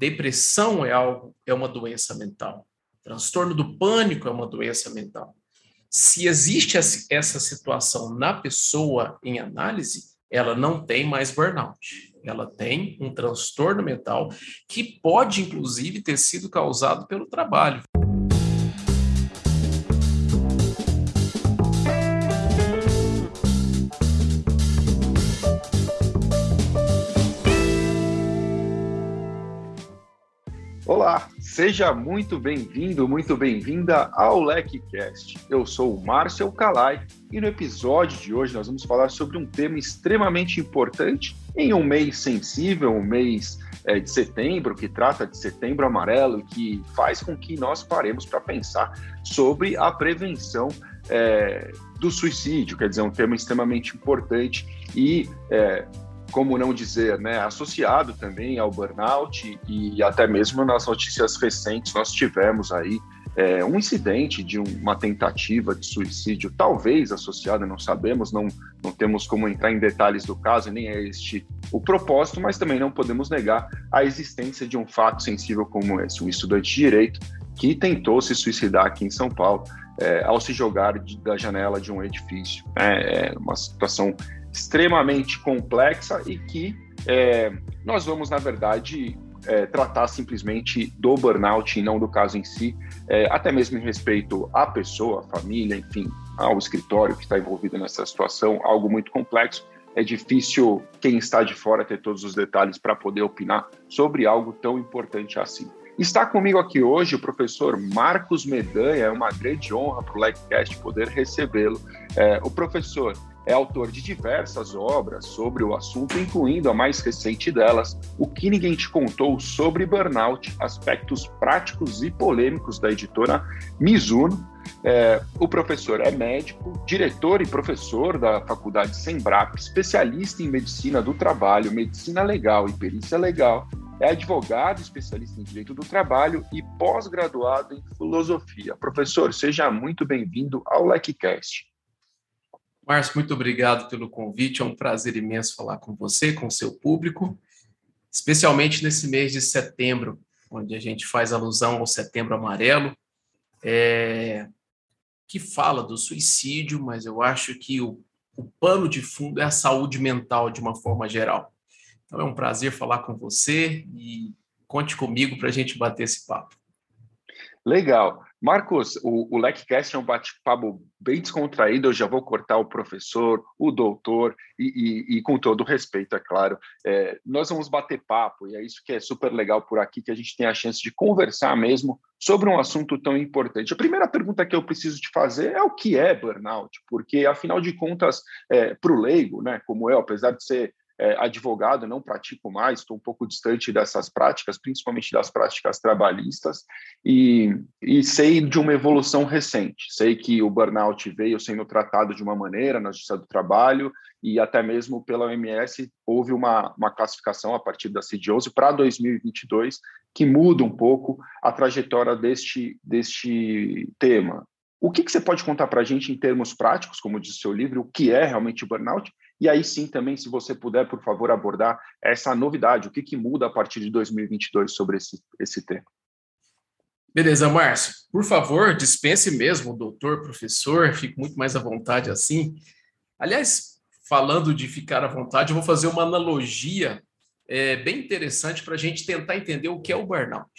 depressão é algo, é uma doença mental. Transtorno do pânico é uma doença mental. Se existe essa situação na pessoa em análise, ela não tem mais burnout. Ela tem um transtorno mental que pode, inclusive, ter sido causado pelo trabalho. Seja muito bem-vindo, muito bem-vinda ao LecCast. Eu sou o Márcio Calai e no episódio de hoje nós vamos falar sobre um tema extremamente importante em um mês sensível, um mês é, de setembro, que trata de setembro amarelo, que faz com que nós paremos para pensar sobre a prevenção é, do suicídio, quer dizer, um tema extremamente importante e é, como não dizer, né, associado também ao burnout e até mesmo nas notícias recentes nós tivemos aí é, um incidente de uma tentativa de suicídio, talvez associada, não sabemos, não, não temos como entrar em detalhes do caso, nem é este o propósito, mas também não podemos negar a existência de um fato sensível como esse, um estudante de direito que tentou se suicidar aqui em São Paulo é, ao se jogar de, da janela de um edifício. É, é uma situação extremamente complexa e que é, nós vamos, na verdade, é, tratar simplesmente do burnout e não do caso em si, é, até mesmo em respeito à pessoa, à família, enfim, ao escritório que está envolvido nessa situação, algo muito complexo. É difícil quem está de fora ter todos os detalhes para poder opinar sobre algo tão importante assim. Está comigo aqui hoje o professor Marcos Medanha, é uma grande honra para o LECCAST poder recebê-lo. É, o professor é autor de diversas obras sobre o assunto, incluindo a mais recente delas, O que Ninguém Te Contou sobre Burnout, aspectos práticos e polêmicos da editora Mizuno. É, o professor é médico, diretor e professor da Faculdade Sembrap, especialista em medicina do trabalho, medicina legal e perícia legal, é advogado, especialista em direito do trabalho e pós-graduado em filosofia. Professor, seja muito bem-vindo ao LecCast. Márcio, muito obrigado pelo convite. É um prazer imenso falar com você, com o seu público, especialmente nesse mês de setembro, onde a gente faz alusão ao Setembro Amarelo, é, que fala do suicídio, mas eu acho que o, o pano de fundo é a saúde mental de uma forma geral. Então é um prazer falar com você e conte comigo para a gente bater esse papo. Legal. Marcos, o, o LecCast é um bate-papo bem descontraído. Eu já vou cortar o professor, o doutor, e, e, e com todo respeito, é claro. É, nós vamos bater papo, e é isso que é super legal por aqui, que a gente tem a chance de conversar mesmo sobre um assunto tão importante. A primeira pergunta que eu preciso te fazer é o que é burnout, porque, afinal de contas, é, para o leigo, né, como eu, apesar de ser é, advogado, não pratico mais, estou um pouco distante dessas práticas, principalmente das práticas trabalhistas, e, e sei de uma evolução recente. Sei que o burnout veio sendo tratado de uma maneira na Justiça do Trabalho, e até mesmo pela OMS houve uma, uma classificação a partir da CID-11 para 2022 que muda um pouco a trajetória deste, deste tema. O que, que você pode contar para a gente em termos práticos, como diz o seu livro, o que é realmente burnout e aí sim, também, se você puder, por favor, abordar essa novidade, o que, que muda a partir de 2022 sobre esse, esse tema. Beleza, Márcio. Por favor, dispense mesmo, doutor, professor, fico muito mais à vontade assim. Aliás, falando de ficar à vontade, eu vou fazer uma analogia é, bem interessante para a gente tentar entender o que é o burnout.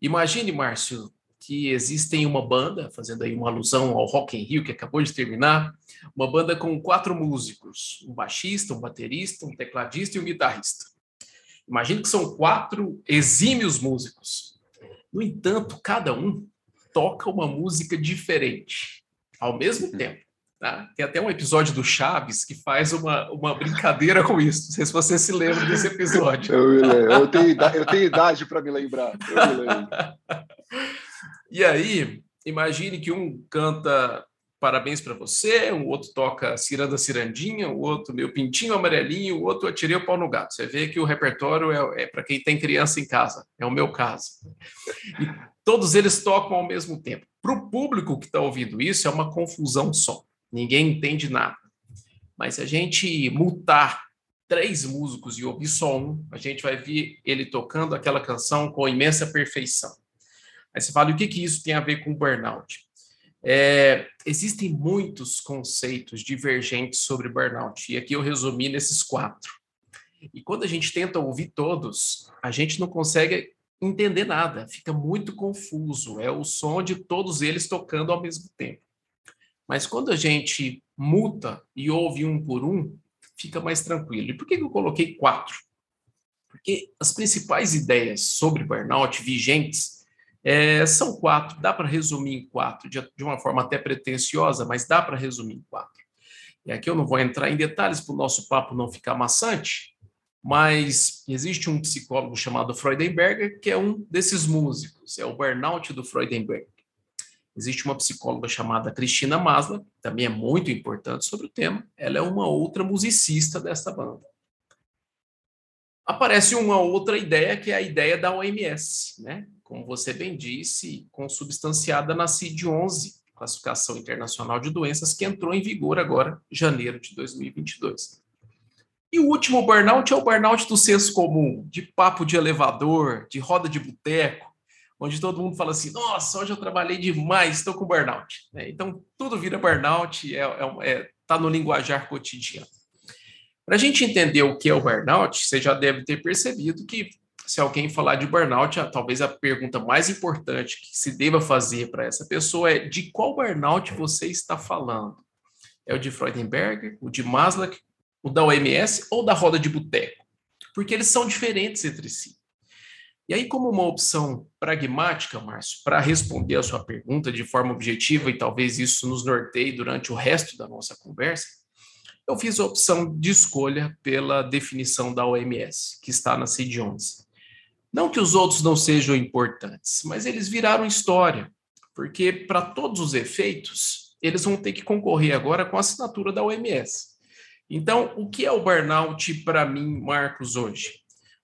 Imagine, Márcio, que existem uma banda, fazendo aí uma alusão ao Rock in Rio que acabou de terminar, uma banda com quatro músicos, um baixista, um baterista, um tecladista e um guitarrista. Imagine que são quatro exímios músicos. No entanto, cada um toca uma música diferente ao mesmo uhum. tempo. Tá? Tem até um episódio do Chaves que faz uma, uma brincadeira com isso. Não sei se você se lembra desse episódio. Eu, eu tenho idade para me lembrar. Eu me lembro. E aí, imagine que um canta parabéns para você, o outro toca ciranda cirandinha, o outro meu pintinho amarelinho, o outro atirei o pau no gato. Você vê que o repertório é, é para quem tem criança em casa, é o meu caso. E todos eles tocam ao mesmo tempo. Para o público que está ouvindo isso, é uma confusão só. Ninguém entende nada. Mas se a gente mutar três músicos e ouvir só um, a gente vai ver ele tocando aquela canção com imensa perfeição. Aí você fala, o que, que isso tem a ver com burnout? É, existem muitos conceitos divergentes sobre burnout, e aqui eu resumi nesses quatro. E quando a gente tenta ouvir todos, a gente não consegue entender nada, fica muito confuso, é o som de todos eles tocando ao mesmo tempo. Mas quando a gente muta e ouve um por um, fica mais tranquilo. E por que eu coloquei quatro? Porque as principais ideias sobre burnout vigentes é, são quatro. Dá para resumir em quatro, de, de uma forma até pretensiosa, mas dá para resumir em quatro. E aqui eu não vou entrar em detalhes para o nosso papo não ficar maçante, mas existe um psicólogo chamado Freudenberger que é um desses músicos, é o burnout do Freudenberger. Existe uma psicóloga chamada Cristina Masla, que também é muito importante sobre o tema. Ela é uma outra musicista dessa banda. Aparece uma outra ideia, que é a ideia da OMS, né? Como você bem disse, consubstanciada na CID-11, Classificação Internacional de Doenças, que entrou em vigor agora, janeiro de 2022. E o último burnout é o burnout do senso comum, de papo de elevador, de roda de boteco, onde todo mundo fala assim: nossa, hoje eu trabalhei demais, estou com burnout. É, então, tudo vira burnout, é, é, é tá no linguajar cotidiano. Para a gente entender o que é o burnout, você já deve ter percebido que, se alguém falar de burnout, talvez a pergunta mais importante que se deva fazer para essa pessoa é: de qual burnout você está falando? É o de Freudenberger, o de Maslow, o da OMS ou da roda de boteco? Porque eles são diferentes entre si. E aí, como uma opção pragmática, Márcio, para responder a sua pergunta de forma objetiva, e talvez isso nos norteie durante o resto da nossa conversa, eu fiz a opção de escolha pela definição da OMS, que está na CID-11. Não que os outros não sejam importantes, mas eles viraram história, porque, para todos os efeitos, eles vão ter que concorrer agora com a assinatura da OMS. Então, o que é o burnout para mim, Marcos, hoje?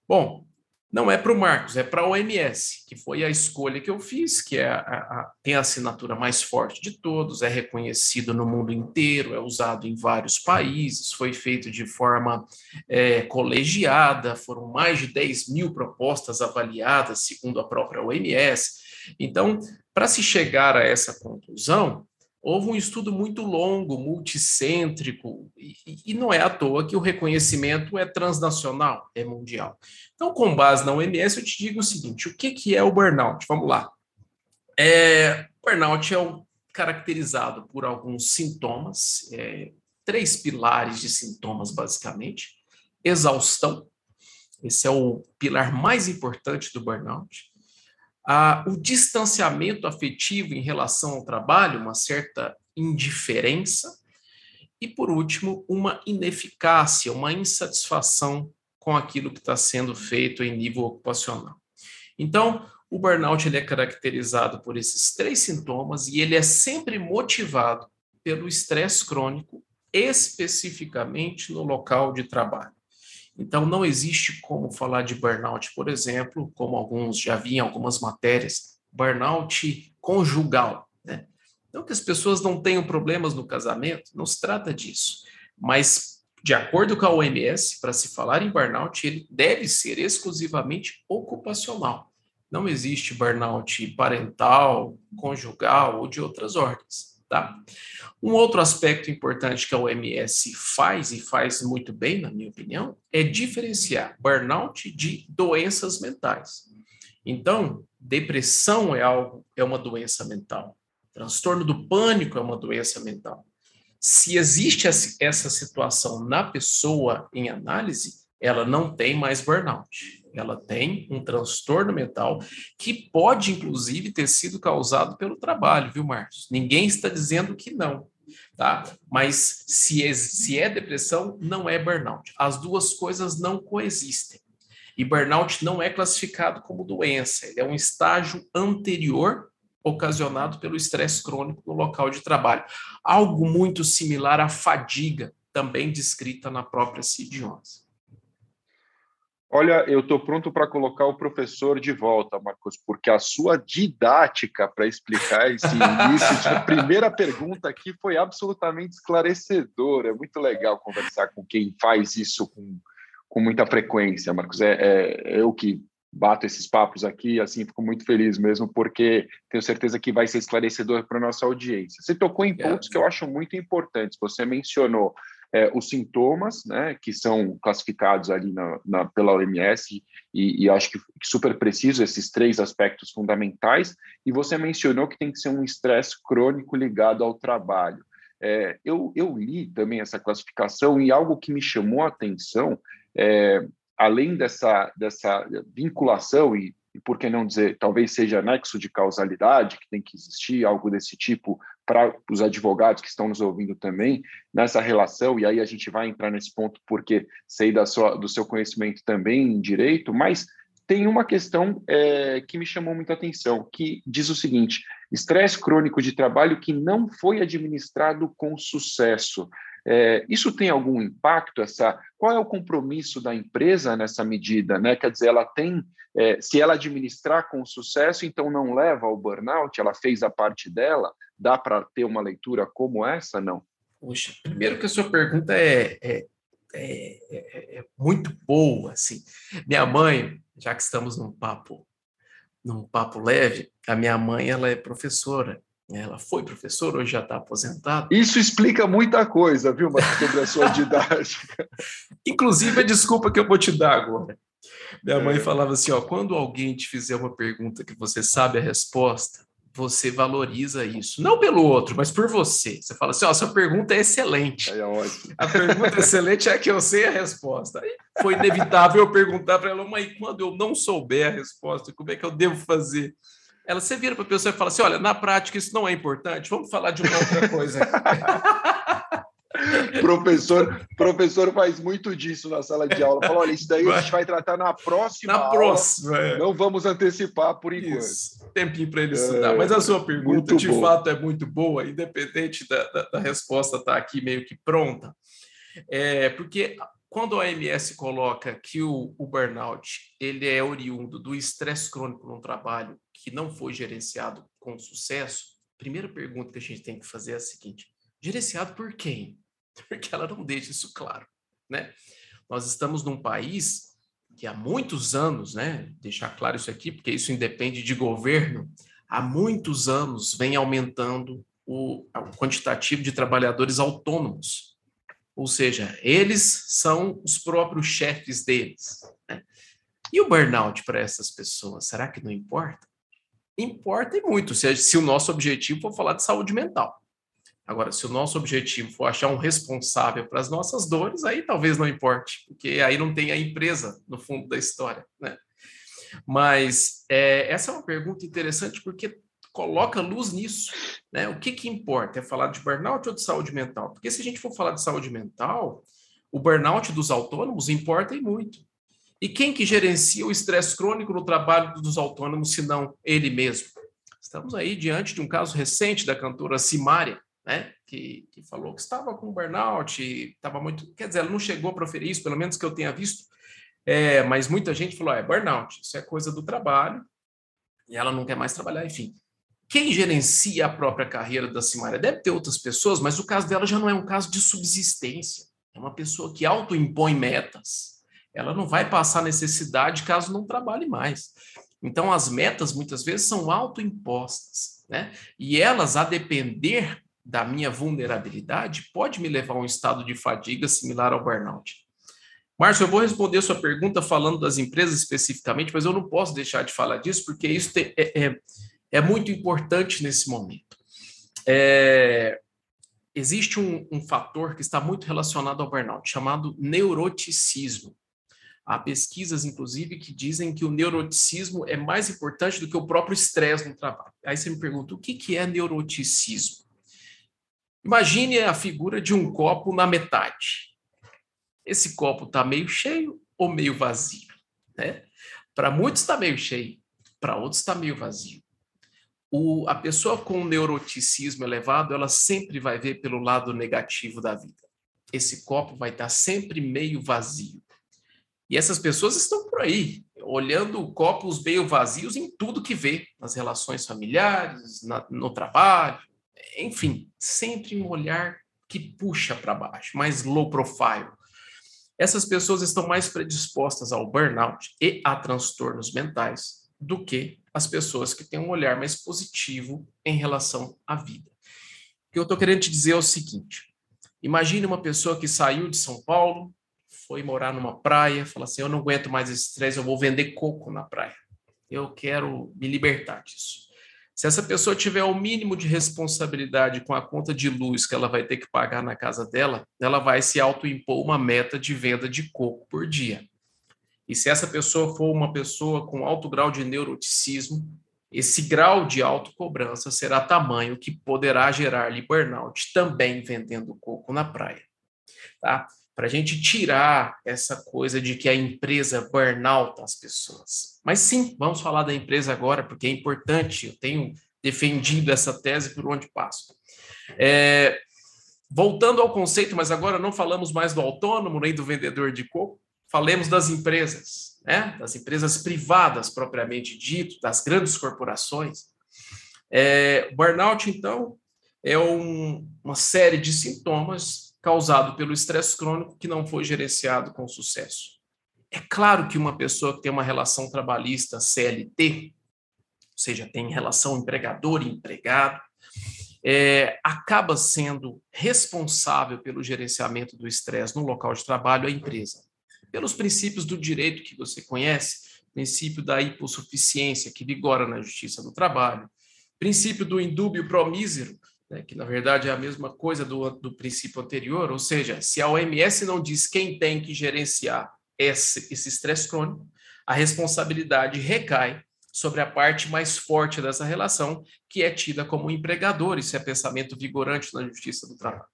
Bom, não é para o Marcos, é para a OMS, que foi a escolha que eu fiz, que é a, a, tem a assinatura mais forte de todos, é reconhecido no mundo inteiro, é usado em vários países, foi feito de forma é, colegiada, foram mais de 10 mil propostas avaliadas, segundo a própria OMS. Então, para se chegar a essa conclusão, houve um estudo muito longo, multicêntrico, e, e, não é à toa que o reconhecimento é transnacional, é mundial. Então, com base na OMS, eu te digo o seguinte: o que, que é o burnout? Vamos lá. É, burnout é caracterizado por alguns sintomas, é, três pilares de sintomas, basicamente. Exaustão, esse é o pilar mais importante do burnout ah, o distanciamento afetivo em relação ao trabalho, uma certa indiferença, e, por último, uma ineficácia, uma insatisfação com aquilo que está sendo feito em nível ocupacional. Então, o burnout ele é caracterizado por esses três sintomas e ele é sempre motivado pelo estresse crônico, especificamente no local de trabalho. Então, não existe como falar de burnout, por exemplo, como alguns já vi em algumas matérias, burnout conjugal. Né? Não que as pessoas não tenham problemas no casamento, não se trata disso. Mas, de acordo com a OMS, para se falar em burnout, ele deve ser exclusivamente ocupacional. Não existe burnout parental, conjugal ou de outras ordens. Tá? Um outro aspecto importante que a OMS faz, e faz muito bem, na minha opinião, é diferenciar burnout de doenças mentais. Então, depressão é algo, é uma doença mental. Transtorno do pânico é uma doença mental. Se existe essa situação na pessoa em análise, ela não tem mais burnout ela tem um transtorno mental que pode, inclusive, ter sido causado pelo trabalho, viu, Marcos? Ninguém está dizendo que não, tá? Mas se é, se é depressão, não é burnout. As duas coisas não coexistem. E burnout não é classificado como doença, ele é um estágio anterior ocasionado pelo estresse crônico no local de trabalho. Algo muito similar à fadiga, também descrita na própria CID-11. Olha, eu estou pronto para colocar o professor de volta, Marcos, porque a sua didática para explicar esse início a primeira pergunta aqui foi absolutamente esclarecedora. É muito legal conversar com quem faz isso com, com muita frequência, Marcos. É, é, eu que bato esses papos aqui, assim, fico muito feliz mesmo, porque tenho certeza que vai ser esclarecedor para a nossa audiência. Você tocou em pontos que eu acho muito importantes. Você mencionou é, os sintomas, né, que são classificados ali na, na pela OMS, e, e, acho que super preciso esses três aspectos fundamentais, e você mencionou que tem que ser um estresse crônico ligado ao trabalho. É, eu, eu li também essa classificação e algo que me chamou a atenção, é, além dessa, dessa vinculação e e por que não dizer, talvez seja nexo de causalidade, que tem que existir algo desse tipo para os advogados que estão nos ouvindo também, nessa relação, e aí a gente vai entrar nesse ponto porque sei da sua, do seu conhecimento também em direito, mas tem uma questão é, que me chamou muita atenção, que diz o seguinte: estresse crônico de trabalho que não foi administrado com sucesso. É, isso tem algum impacto? Essa, qual é o compromisso da empresa nessa medida? Né? Quer dizer, ela tem, é, se ela administrar com sucesso, então não leva ao burnout, ela fez a parte dela, dá para ter uma leitura como essa? Não. Puxa, primeiro que a sua pergunta é, é, é, é muito boa. Assim. Minha mãe, já que estamos num papo, num papo leve, a minha mãe ela é professora ela foi professora, hoje já está aposentada. Isso explica muita coisa, viu, Marcos, sobre a sua didática. Inclusive, a desculpa que eu vou te dar agora. Minha mãe é. falava assim: ó, quando alguém te fizer uma pergunta que você sabe a resposta, você valoriza isso. Não pelo outro, mas por você. Você fala assim: ó, sua pergunta é excelente. É ótimo. A pergunta excelente é que eu sei a resposta. Aí foi inevitável eu perguntar para ela, mãe, quando eu não souber a resposta, como é que eu devo fazer? Ela, você vira para a pessoa e fala assim: olha, na prática isso não é importante, vamos falar de uma outra coisa. professor, professor faz muito disso na sala de aula. Fala, olha, isso daí a gente vai tratar na próxima. Na aula. próxima. É. Não vamos antecipar por enquanto. Isso. Tempinho para ele estudar. É, Mas a sua pergunta, de bom. fato, é muito boa, independente da, da, da resposta estar tá aqui meio que pronta. É, porque quando a OMS coloca que o, o burnout ele é oriundo do estresse crônico no trabalho que não foi gerenciado com sucesso, a primeira pergunta que a gente tem que fazer é a seguinte: gerenciado por quem? Porque ela não deixa isso claro, né? Nós estamos num país que há muitos anos, né, deixar claro isso aqui, porque isso independe de governo, há muitos anos vem aumentando o, o quantitativo de trabalhadores autônomos. Ou seja, eles são os próprios chefes deles. Né? E o burnout para essas pessoas, será que não importa? Importa e muito se, se o nosso objetivo for falar de saúde mental. Agora, se o nosso objetivo for achar um responsável para as nossas dores, aí talvez não importe, porque aí não tem a empresa no fundo da história, né? Mas é, essa é uma pergunta interessante porque coloca luz nisso, né? O que que importa? É falar de burnout ou de saúde mental? Porque se a gente for falar de saúde mental, o burnout dos autônomos importa e muito. E quem que gerencia o estresse crônico no trabalho dos autônomos, se não ele mesmo? Estamos aí diante de um caso recente da cantora Simária, né, que, que falou que estava com burnout, estava muito. Quer dizer, ela não chegou a proferir isso, pelo menos que eu tenha visto, é, mas muita gente falou: é burnout, isso é coisa do trabalho, e ela não quer mais trabalhar, enfim. Quem gerencia a própria carreira da Simária? Deve ter outras pessoas, mas o caso dela já não é um caso de subsistência. É uma pessoa que autoimpõe metas, ela não vai passar necessidade caso não trabalhe mais. Então, as metas muitas vezes são autoimpostas, né? E elas, a depender da minha vulnerabilidade, pode me levar a um estado de fadiga similar ao burnout. Márcio, eu vou responder sua pergunta falando das empresas especificamente, mas eu não posso deixar de falar disso, porque isso é, é, é muito importante nesse momento. É, existe um, um fator que está muito relacionado ao burnout, chamado neuroticismo. Há pesquisas, inclusive, que dizem que o neuroticismo é mais importante do que o próprio estresse no trabalho. Aí você me pergunta, o que, que é neuroticismo? Imagine a figura de um copo na metade. Esse copo está meio cheio ou meio vazio? Né? Para muitos está meio cheio, para outros está meio vazio. O, a pessoa com neuroticismo elevado, ela sempre vai ver pelo lado negativo da vida. Esse copo vai estar tá sempre meio vazio. E essas pessoas estão por aí, olhando copos meio vazios em tudo que vê, nas relações familiares, na, no trabalho, enfim, sempre um olhar que puxa para baixo, mais low profile. essas pessoas estão mais predispostas ao burnout e a transtornos mentais do que as pessoas que têm um olhar mais positivo em relação à vida. O que eu estou querendo te dizer é o seguinte: imagine uma pessoa que saiu de São Paulo, foi morar numa praia, fala assim: eu não aguento mais esse estresse, eu vou vender coco na praia. Eu quero me libertar disso. Se essa pessoa tiver o mínimo de responsabilidade com a conta de luz que ela vai ter que pagar na casa dela, ela vai se autoimpor uma meta de venda de coco por dia. E se essa pessoa for uma pessoa com alto grau de neuroticismo, esse grau de autocobrança será tamanho que poderá gerar-lhe burnout também vendendo coco na praia. Tá? Para a gente tirar essa coisa de que a empresa burnout as pessoas. Mas sim, vamos falar da empresa agora, porque é importante, eu tenho defendido essa tese por onde passo. É, voltando ao conceito, mas agora não falamos mais do autônomo nem do vendedor de coco, falemos das empresas, né? das empresas privadas propriamente dito, das grandes corporações. É, burnout, então, é um, uma série de sintomas causado pelo estresse crônico que não foi gerenciado com sucesso. É claro que uma pessoa que tem uma relação trabalhista CLT, ou seja, tem relação empregador e empregado, é, acaba sendo responsável pelo gerenciamento do estresse no local de trabalho a empresa pelos princípios do direito que você conhece, princípio da hipossuficiência que vigora na justiça do trabalho, princípio do indúbio pro mísero, né, que na verdade é a mesma coisa do, do princípio anterior, ou seja, se a OMS não diz quem tem que gerenciar esse estresse crônico, a responsabilidade recai sobre a parte mais forte dessa relação, que é tida como empregador. Isso é pensamento vigorante na justiça do trabalho.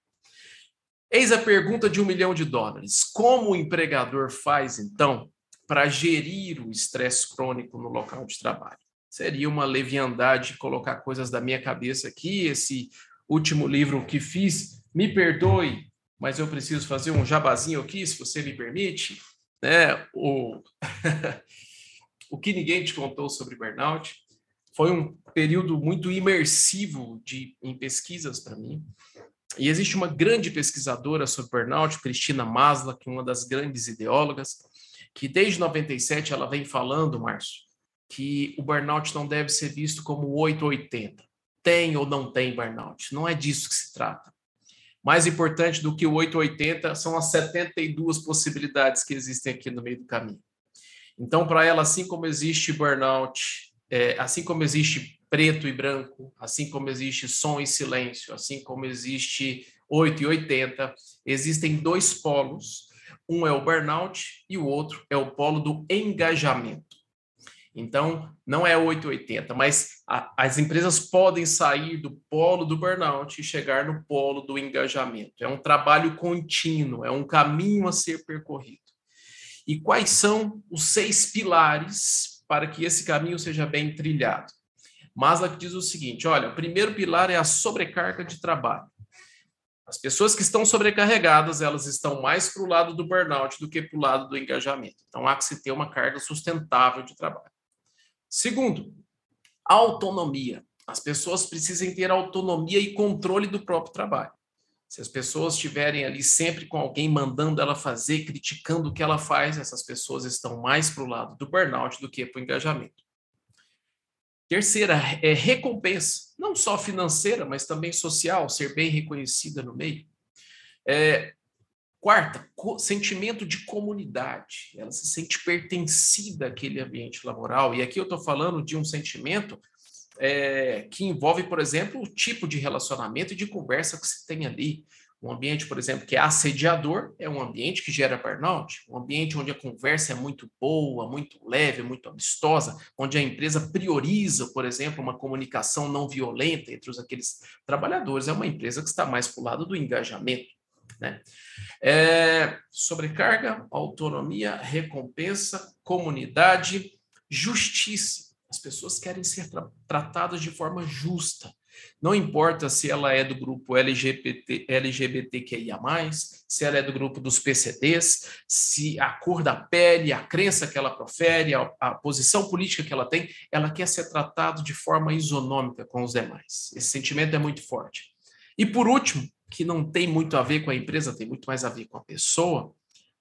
Eis a pergunta de um milhão de dólares. Como o empregador faz, então, para gerir o estresse crônico no local de trabalho? Seria uma leviandade colocar coisas da minha cabeça aqui. Esse último livro que fiz, me perdoe, mas eu preciso fazer um jabazinho aqui, se você me permite. Né? O... o que ninguém te contou sobre burnout. Foi um período muito imersivo de, em pesquisas para mim. E existe uma grande pesquisadora sobre burnout, Cristina Masla, que é uma das grandes ideólogas, que desde 97 ela vem falando, Márcio, que o burnout não deve ser visto como 880. Tem ou não tem burnout. Não é disso que se trata. Mais importante do que o 880 são as 72 possibilidades que existem aqui no meio do caminho. Então, para ela, assim como existe burnout, é, assim como existe preto e branco, assim como existe som e silêncio, assim como existe 8 e 80, existem dois polos. Um é o burnout e o outro é o polo do engajamento. Então, não é 880, mas a, as empresas podem sair do polo do burnout e chegar no polo do engajamento. É um trabalho contínuo, é um caminho a ser percorrido. E quais são os seis pilares para que esse caminho seja bem trilhado? Maslow diz o seguinte: olha, o primeiro pilar é a sobrecarga de trabalho. As pessoas que estão sobrecarregadas, elas estão mais para o lado do burnout do que para o lado do engajamento. Então, há que se ter uma carga sustentável de trabalho. Segundo, autonomia. As pessoas precisam ter autonomia e controle do próprio trabalho. Se as pessoas estiverem ali sempre com alguém mandando ela fazer, criticando o que ela faz, essas pessoas estão mais para o lado do burnout do que para o engajamento. Terceira é recompensa, não só financeira, mas também social, ser bem reconhecida no meio. É, quarta, sentimento de comunidade. Ela se sente pertencida àquele ambiente laboral. E aqui eu estou falando de um sentimento é, que envolve, por exemplo, o tipo de relacionamento e de conversa que se tem ali. Um ambiente, por exemplo, que é assediador, é um ambiente que gera burnout. Um ambiente onde a conversa é muito boa, muito leve, muito amistosa, onde a empresa prioriza, por exemplo, uma comunicação não violenta entre os aqueles trabalhadores. É uma empresa que está mais para o lado do engajamento. Né? É, sobrecarga, autonomia, recompensa, comunidade, justiça. As pessoas querem ser tra tratadas de forma justa. Não importa se ela é do grupo LGBT, LGBTQIA, se ela é do grupo dos PCDs, se a cor da pele, a crença que ela profere, a, a posição política que ela tem, ela quer ser tratada de forma isonômica com os demais. Esse sentimento é muito forte. E por último, que não tem muito a ver com a empresa, tem muito mais a ver com a pessoa,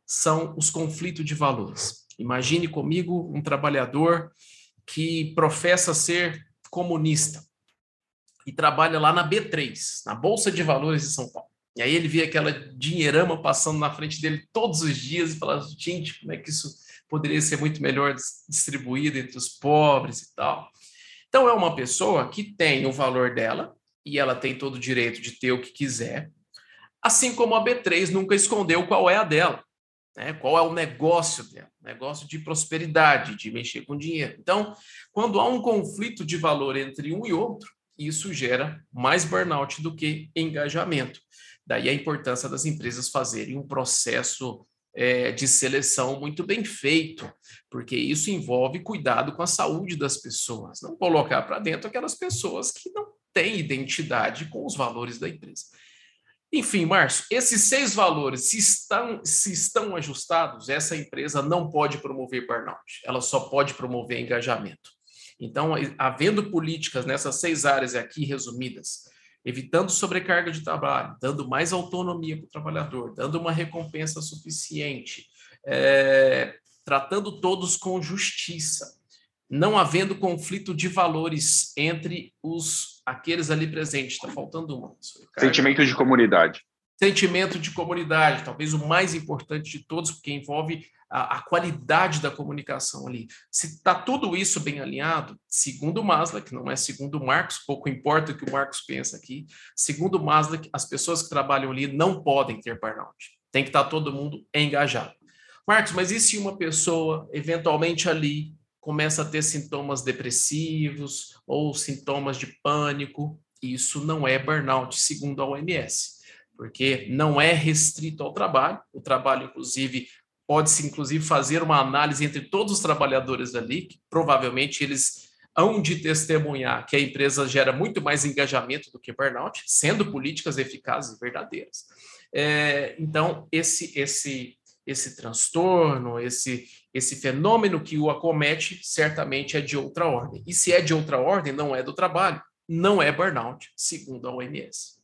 são os conflitos de valores. Imagine comigo um trabalhador que professa ser comunista e trabalha lá na B3, na Bolsa de Valores de São Paulo. E aí ele vê aquela dinheirama passando na frente dele todos os dias e fala: gente, como é que isso poderia ser muito melhor distribuído entre os pobres e tal? Então é uma pessoa que tem o valor dela e ela tem todo o direito de ter o que quiser, assim como a B3 nunca escondeu qual é a dela, né? qual é o negócio dela, negócio de prosperidade, de mexer com dinheiro. Então, quando há um conflito de valor entre um e outro, isso gera mais burnout do que engajamento. Daí a importância das empresas fazerem um processo é, de seleção muito bem feito, porque isso envolve cuidado com a saúde das pessoas, não colocar para dentro aquelas pessoas que não têm identidade com os valores da empresa. Enfim, Márcio, esses seis valores, se estão, se estão ajustados, essa empresa não pode promover burnout, ela só pode promover engajamento. Então, havendo políticas nessas seis áreas aqui resumidas, evitando sobrecarga de trabalho, dando mais autonomia para o trabalhador, dando uma recompensa suficiente, é, tratando todos com justiça, não havendo conflito de valores entre os aqueles ali presentes. Está faltando uma. Sentimento de comunidade. Sentimento de comunidade, talvez o mais importante de todos, porque envolve a, a qualidade da comunicação ali. Se está tudo isso bem alinhado, segundo Maslow, que não é segundo Marcos, pouco importa o que o Marcos pensa aqui, segundo Maslow, as pessoas que trabalham ali não podem ter burnout. Tem que estar tá todo mundo engajado. Marcos, mas e se uma pessoa, eventualmente ali, começa a ter sintomas depressivos ou sintomas de pânico? Isso não é burnout, segundo a OMS porque não é restrito ao trabalho. O trabalho, inclusive, Pode-se, inclusive, fazer uma análise entre todos os trabalhadores ali, que provavelmente eles hão de testemunhar que a empresa gera muito mais engajamento do que burnout, sendo políticas eficazes e verdadeiras. É, então, esse, esse, esse transtorno, esse, esse fenômeno que o acomete, certamente é de outra ordem. E se é de outra ordem, não é do trabalho, não é burnout, segundo a OMS.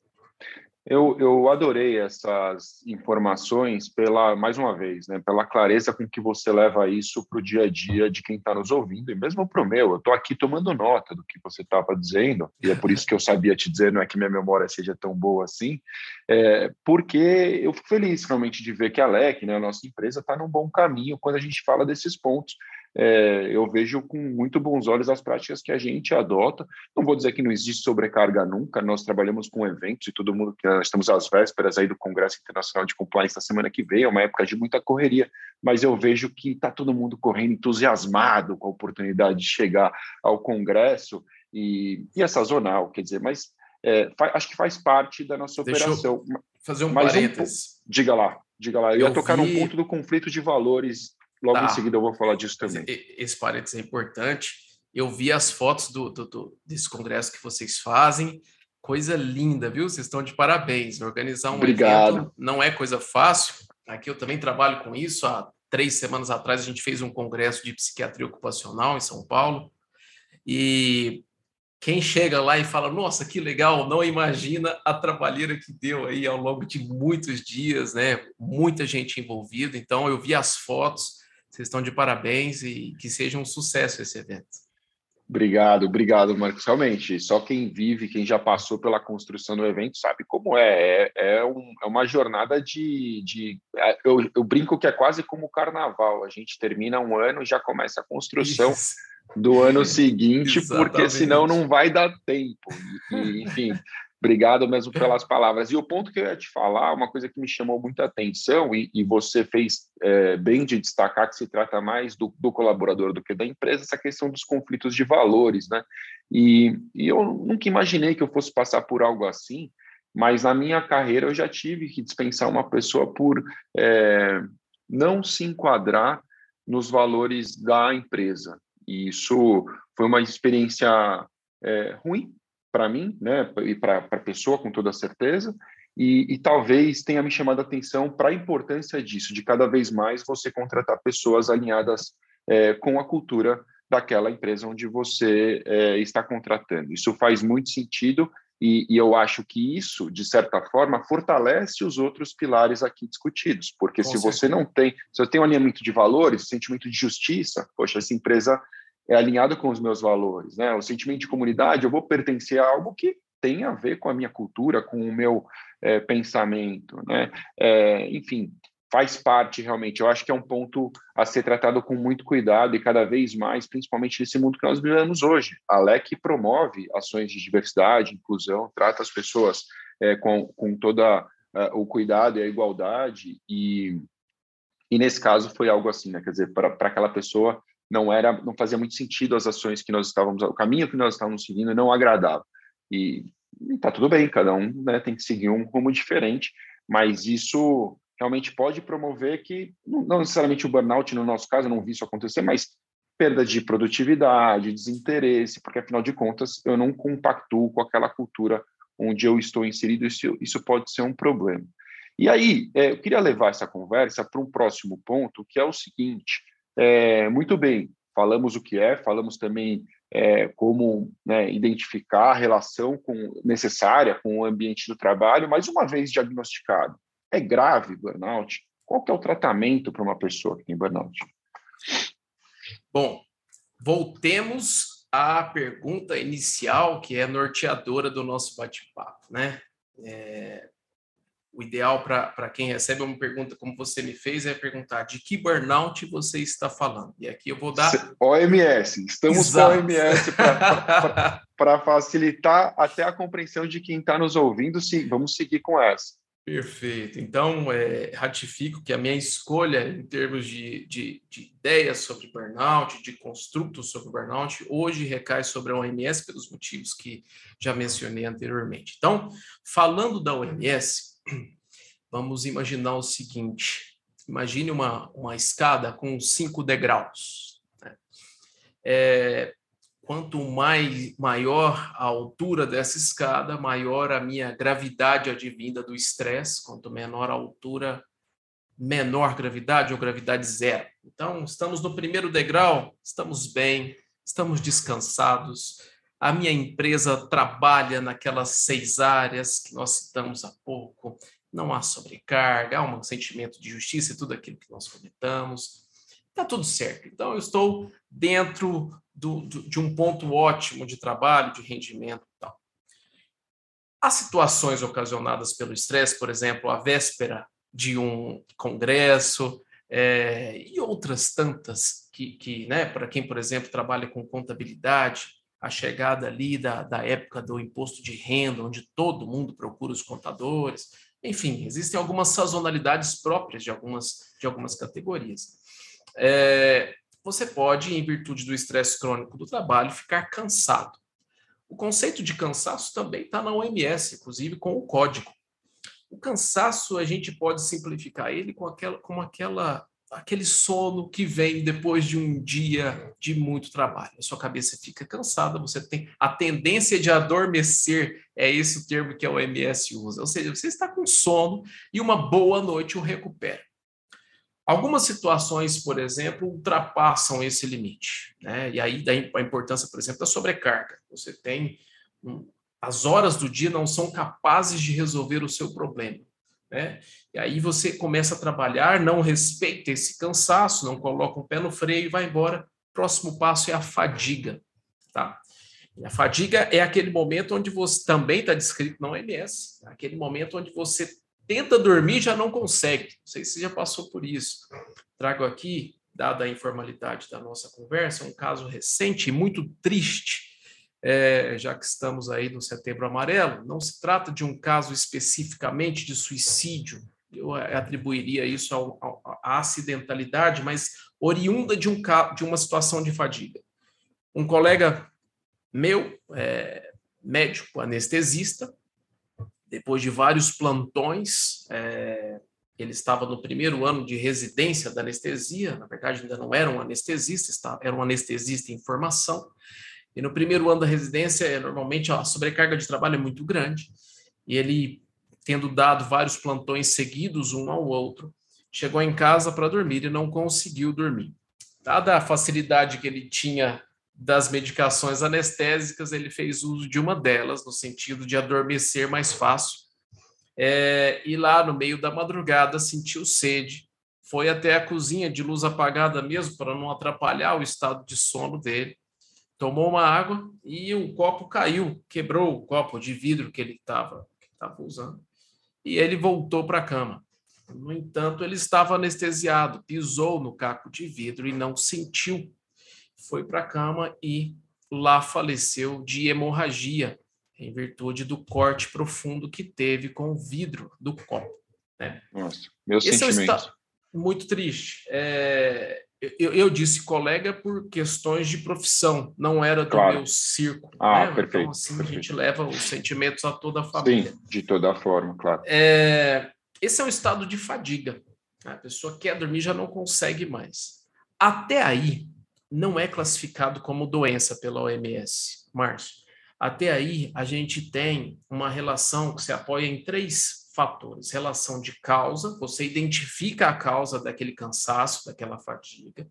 Eu, eu adorei essas informações pela, mais uma vez, né, pela clareza com que você leva isso para o dia a dia de quem está nos ouvindo, e mesmo para o meu. Eu estou aqui tomando nota do que você estava dizendo, e é por isso que eu sabia te dizer, não é que minha memória seja tão boa assim, é, porque eu fico feliz realmente de ver que a LEC, né, a nossa empresa, está num bom caminho quando a gente fala desses pontos é, eu vejo com muito bons olhos as práticas que a gente adota. Não vou dizer que não existe sobrecarga nunca, nós trabalhamos com eventos e todo mundo que estamos às vésperas aí do Congresso Internacional de Compliance na semana que vem, é uma época de muita correria, mas eu vejo que está todo mundo correndo entusiasmado com a oportunidade de chegar ao Congresso e, e é sazonal, quer dizer, mas é, acho que faz parte da nossa Deixa operação. fazer um parênteses. Um, diga lá, diga lá. Eu, eu ia tocar vi... num ponto do conflito de valores Logo tá. em seguida eu vou falar disso também. Esse parênteses é importante. Eu vi as fotos do, do, do, desse congresso que vocês fazem. Coisa linda, viu? Vocês estão de parabéns. Organizar um Obrigado. evento não é coisa fácil. Aqui eu também trabalho com isso. Há três semanas atrás a gente fez um congresso de psiquiatria ocupacional em São Paulo. E quem chega lá e fala, nossa, que legal, não imagina a trabalheira que deu aí ao longo de muitos dias, né? Muita gente envolvida. Então, eu vi as fotos, vocês estão de parabéns e que seja um sucesso esse evento. Obrigado, obrigado, Marcos. Realmente, só quem vive, quem já passou pela construção do evento, sabe como é. É, é, um, é uma jornada de. de é, eu, eu, brinco que é quase como o carnaval. A gente termina um ano e já começa a construção Isso. do ano seguinte, porque senão não vai dar tempo. E, enfim, Obrigado mesmo pelas palavras. E o ponto que eu ia te falar, uma coisa que me chamou muita atenção, e, e você fez é, bem de destacar que se trata mais do, do, colaborador do que da empresa, essa questão dos conflitos de valores, né? E, e eu nunca imaginei que eu fosse passar por algo assim, mas na minha carreira eu já tive que dispensar uma pessoa por é, não se enquadrar nos valores da empresa. E isso foi uma experiência é, ruim, para mim, né, e para a pessoa com toda certeza, e, e, talvez tenha me chamado a atenção para a importância disso, de cada vez mais você contratar pessoas alinhadas é, com a cultura daquela empresa onde você é, está contratando. Isso faz muito sentido E, e, eu acho que isso, de certa forma, fortalece os outros pilares aqui discutidos, porque Com se certeza. você não tem, se você tem um alinhamento de valores, sentimento de justiça, poxa, essa empresa é alinhada com os meus valores, né? O sentimento de comunidade, eu vou pertencer a algo que tem a ver com a minha cultura, com o meu é, pensamento, né? É, enfim, faz parte realmente. Eu acho que é um ponto a ser tratado com muito cuidado e cada vez mais, principalmente nesse mundo que nós vivemos hoje. A LEC promove ações de diversidade, inclusão, trata as pessoas é, com, com toda uh, o cuidado e a igualdade e e nesse caso foi algo assim, né? Quer dizer, para aquela pessoa não era, não fazia muito sentido as ações que nós estávamos, o caminho que nós estávamos seguindo não agradava. E, está tudo bem, cada um né, tem que seguir um rumo diferente, mas isso realmente pode promover que, não necessariamente o burnout, no nosso caso, eu não vi isso acontecer, mas perda de produtividade, desinteresse, porque afinal de contas eu não compactuo com aquela cultura onde eu estou inserido, isso, isso pode ser um problema. E aí, é, eu queria levar essa conversa para um próximo ponto, que é o seguinte: é, muito bem, falamos o que é, falamos também é, como né, identificar a relação com, necessária com o ambiente do trabalho, mas uma vez diagnosticado, é grave burnout? Qual que é o tratamento para uma pessoa que tem burnout? Bom, voltemos à pergunta inicial, que é norteadora do nosso bate-papo, né? É, o ideal para quem recebe uma pergunta como você me fez é perguntar de que burnout você está falando. E aqui eu vou dar. OMS, estamos Exato. com a OMS para facilitar até a compreensão de quem está nos ouvindo. Sim, vamos seguir com essa. Perfeito. Então, é, ratifico que a minha escolha em termos de, de, de, ideias sobre burnout, de construtos sobre burnout, hoje recai sobre a OMS pelos motivos que já mencionei anteriormente. Então, falando da OMS, vamos imaginar o seguinte: imagine uma, uma escada com cinco degraus. Né? É, quanto mais maior a altura dessa escada, maior a minha gravidade advinda do estresse, quanto menor a altura, menor gravidade ou gravidade zero. Então, estamos no primeiro degrau, estamos bem, estamos descansados. A minha empresa trabalha naquelas seis áreas que nós citamos há pouco. Não há sobrecarga, há um sentimento de justiça e tudo aquilo que nós comentamos. Está tudo certo. Então, eu estou dentro do, do, de um ponto ótimo de trabalho, de rendimento e tal. As situações ocasionadas pelo estresse, por exemplo, a véspera de um congresso é, e outras tantas que, que né, para quem, por exemplo, trabalha com contabilidade, a chegada ali da, da época do imposto de renda, onde todo mundo procura os contadores, enfim, existem algumas sazonalidades próprias de algumas, de algumas categorias. É, você pode, em virtude do estresse crônico do trabalho, ficar cansado. O conceito de cansaço também está na OMS, inclusive com o código. O cansaço a gente pode simplificar ele com aquela, com aquela, aquele sono que vem depois de um dia de muito trabalho. A sua cabeça fica cansada, você tem a tendência de adormecer, é esse o termo que a OMS usa. Ou seja, você está com sono e uma boa noite o recupera. Algumas situações, por exemplo, ultrapassam esse limite, né? E aí a importância, por exemplo, da sobrecarga. Você tem as horas do dia não são capazes de resolver o seu problema, né? E aí você começa a trabalhar, não respeita esse cansaço, não coloca um pé no freio e vai embora. Próximo passo é a fadiga, tá? E a fadiga é aquele momento onde você também está descrito na OMS, aquele momento onde você tenta dormir já não consegue. Não sei se você já passou por isso. Trago aqui, dada a informalidade da nossa conversa, um caso recente e muito triste, é, já que estamos aí no Setembro Amarelo. Não se trata de um caso especificamente de suicídio, eu atribuiria isso à acidentalidade, mas oriunda de, um, de uma situação de fadiga. Um colega meu, é, médico anestesista, depois de vários plantões, é, ele estava no primeiro ano de residência da anestesia, na verdade ainda não era um anestesista, era um anestesista em formação, e no primeiro ano da residência, normalmente a sobrecarga de trabalho é muito grande, e ele, tendo dado vários plantões seguidos um ao outro, chegou em casa para dormir e não conseguiu dormir. Dada a facilidade que ele tinha das medicações anestésicas, ele fez uso de uma delas, no sentido de adormecer mais fácil. É, e lá no meio da madrugada sentiu sede, foi até a cozinha de luz apagada mesmo, para não atrapalhar o estado de sono dele. Tomou uma água e o copo caiu, quebrou o copo de vidro que ele estava usando. E ele voltou para a cama. No entanto, ele estava anestesiado, pisou no caco de vidro e não sentiu. Foi para a cama e lá faleceu de hemorragia, em virtude do corte profundo que teve com o vidro do copo. Né? Nossa, meu Esse sentimento. É um estado muito triste. É, eu, eu, disse colega por questões de profissão, não era do claro. meu círculo. Ah, né? perfeito. Então, assim, perfeito. a gente leva os sentimentos a toda a família. Sim, de toda forma, claro. É, esse é um estado de fadiga. Né? A pessoa quer dormir já não consegue mais. Até aí, não é classificado como doença pela OMS, Márcio. Até aí, a gente tem uma relação que se apoia em três fatores: relação de causa, você identifica a causa daquele cansaço, daquela fadiga.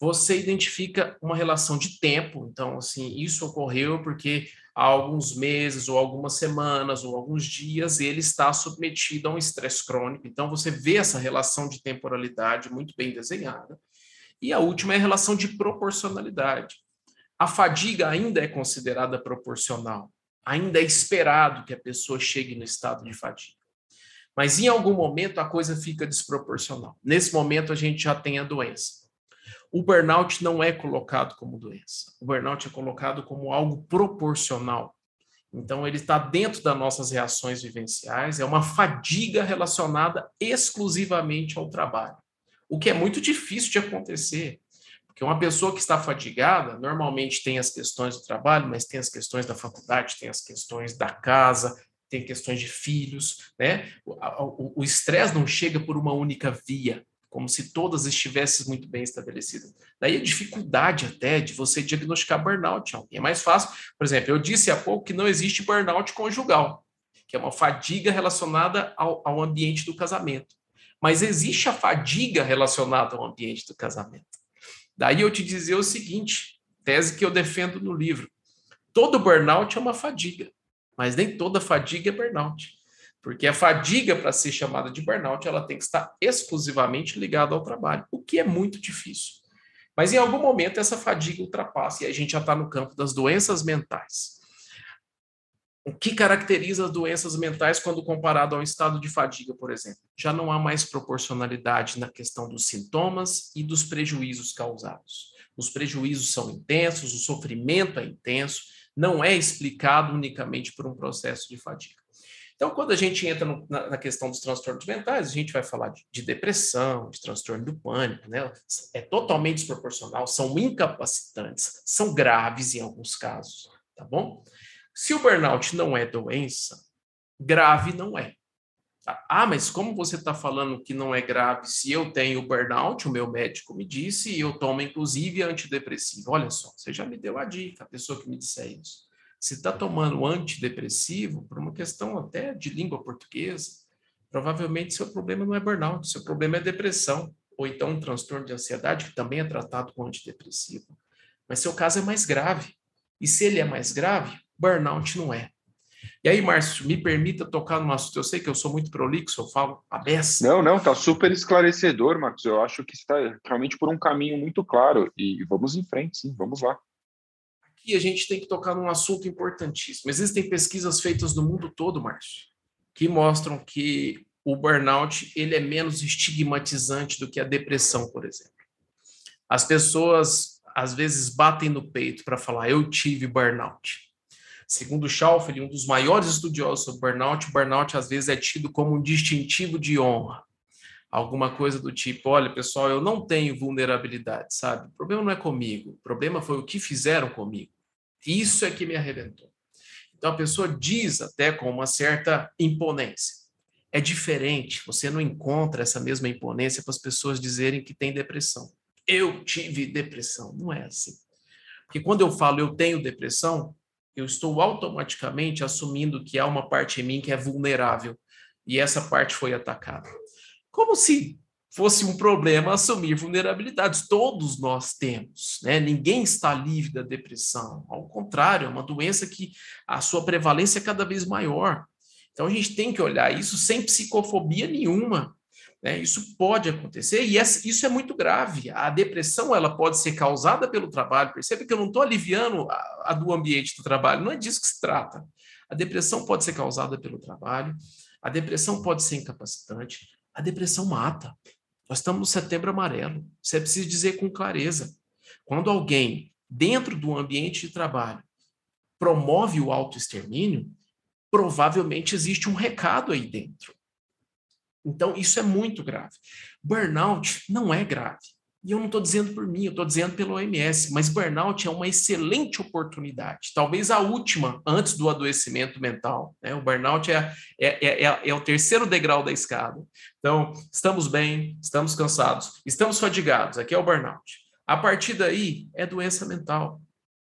Você identifica uma relação de tempo, então, assim, isso ocorreu porque há alguns meses, ou algumas semanas, ou alguns dias, ele está submetido a um estresse crônico. Então, você vê essa relação de temporalidade muito bem desenhada. E a última é a relação de proporcionalidade. A fadiga ainda é considerada proporcional, ainda é esperado que a pessoa chegue no estado de fadiga. Mas em algum momento a coisa fica desproporcional. Nesse momento a gente já tem a doença. O burnout não é colocado como doença. O burnout é colocado como algo proporcional. Então, ele está dentro das nossas reações vivenciais, é uma fadiga relacionada exclusivamente ao trabalho, o que é muito difícil de acontecer, porque uma pessoa que está fadigada normalmente tem as questões do trabalho, mas tem as questões da faculdade, tem as questões da casa, tem questões de filhos, né? O estresse não chega por uma única via, como se todas estivessem muito bem estabelecidas. Daí a dificuldade até de você diagnosticar burnout. É mais fácil. Por exemplo, eu disse há pouco que não existe burnout conjugal, que é uma fadiga relacionada ao, ao ambiente do casamento. Mas existe a fadiga relacionada ao ambiente do casamento. Daí eu te dizer o seguinte, tese que eu defendo no livro. Todo burnout é uma fadiga, mas nem toda fadiga é burnout. Porque a fadiga, para ser chamada de burnout, ela tem que estar exclusivamente ligada ao trabalho, o que é muito difícil. Mas em algum momento essa fadiga ultrapassa e a gente já está no campo das doenças mentais. O que caracteriza as doenças mentais quando comparado ao estado de fadiga, por exemplo? Já não há mais proporcionalidade na questão dos sintomas e dos prejuízos causados. Os prejuízos são intensos, o sofrimento é intenso, não é explicado unicamente por um processo de fadiga. Então, quando a gente entra no, na, na, questão dos transtornos mentais, a gente vai falar de, de, depressão, de transtorno do pânico, né? É totalmente desproporcional, são incapacitantes, são graves em alguns casos, tá bom? Se o burnout não é doença, grave não é. Tá? Ah, mas como você está falando que não é grave se eu tenho burnout, o meu médico me disse, e eu tomo inclusive antidepressivo. Olha só, você já me deu a dica, a pessoa que me disser isso. Se está tomando antidepressivo, por uma questão até de língua portuguesa, provavelmente seu problema não é burnout, seu problema é depressão, ou então um transtorno de ansiedade, que também é tratado com antidepressivo. Mas seu caso é mais grave. E se ele é mais grave, burnout não é. E aí, Márcio, me permita tocar no assunto. Eu sei que eu sou muito prolixo, eu falo a beça. Não, não, está super esclarecedor, Marcos. Eu acho que está realmente por um caminho muito claro. E vamos em frente, sim, vamos lá aqui a gente tem que tocar num assunto importantíssimo. Existem pesquisas feitas no mundo todo, Márcio, que mostram que o burnout ele é menos estigmatizante do que a depressão, por exemplo. As pessoas às vezes batem no peito para falar eu tive burnout. Segundo Schaufel, um dos maiores estudiosos sobre burnout, o burnout às vezes é tido como um distintivo de honra alguma coisa do tipo: olha, pessoal, eu não tenho vulnerabilidade, sabe? O problema não é comigo, o problema foi o que fizeram comigo. Isso é que me arrebentou. Então a pessoa diz até com uma certa imponência. É diferente, você não encontra essa mesma imponência para as pessoas dizerem que tem depressão. Eu tive depressão. Não é assim. Porque quando eu falo eu tenho depressão, eu estou automaticamente assumindo que há uma parte em mim que é vulnerável e essa parte foi atacada. Como se fosse um problema assumir vulnerabilidades. Todos nós temos, né? Ninguém está livre da depressão. Ao contrário, é uma doença que a sua prevalência é cada vez maior. Então a gente tem que olhar isso sem psicofobia nenhuma. Né? Isso pode acontecer e isso é muito grave. A depressão ela pode ser causada pelo trabalho. Percebe que eu não estou aliviando a, a do ambiente do trabalho. Não é disso que se trata. A depressão pode ser causada pelo trabalho. A depressão pode ser incapacitante. A depressão mata. Nós estamos no setembro amarelo. Você precisa dizer com clareza. Quando alguém, dentro do ambiente de trabalho, promove o autoextermínio, provavelmente existe um recado aí dentro. Então, isso é muito grave. Burnout não é grave. E eu não estou dizendo por mim, eu estou dizendo pelo OMS, mas burnout é uma excelente oportunidade, talvez a última antes do adoecimento mental. Né? O burnout é, é, é, é, é o terceiro degrau da escada. Então, estamos bem, estamos cansados, estamos fadigados, aqui é o burnout. A partir daí, é doença mental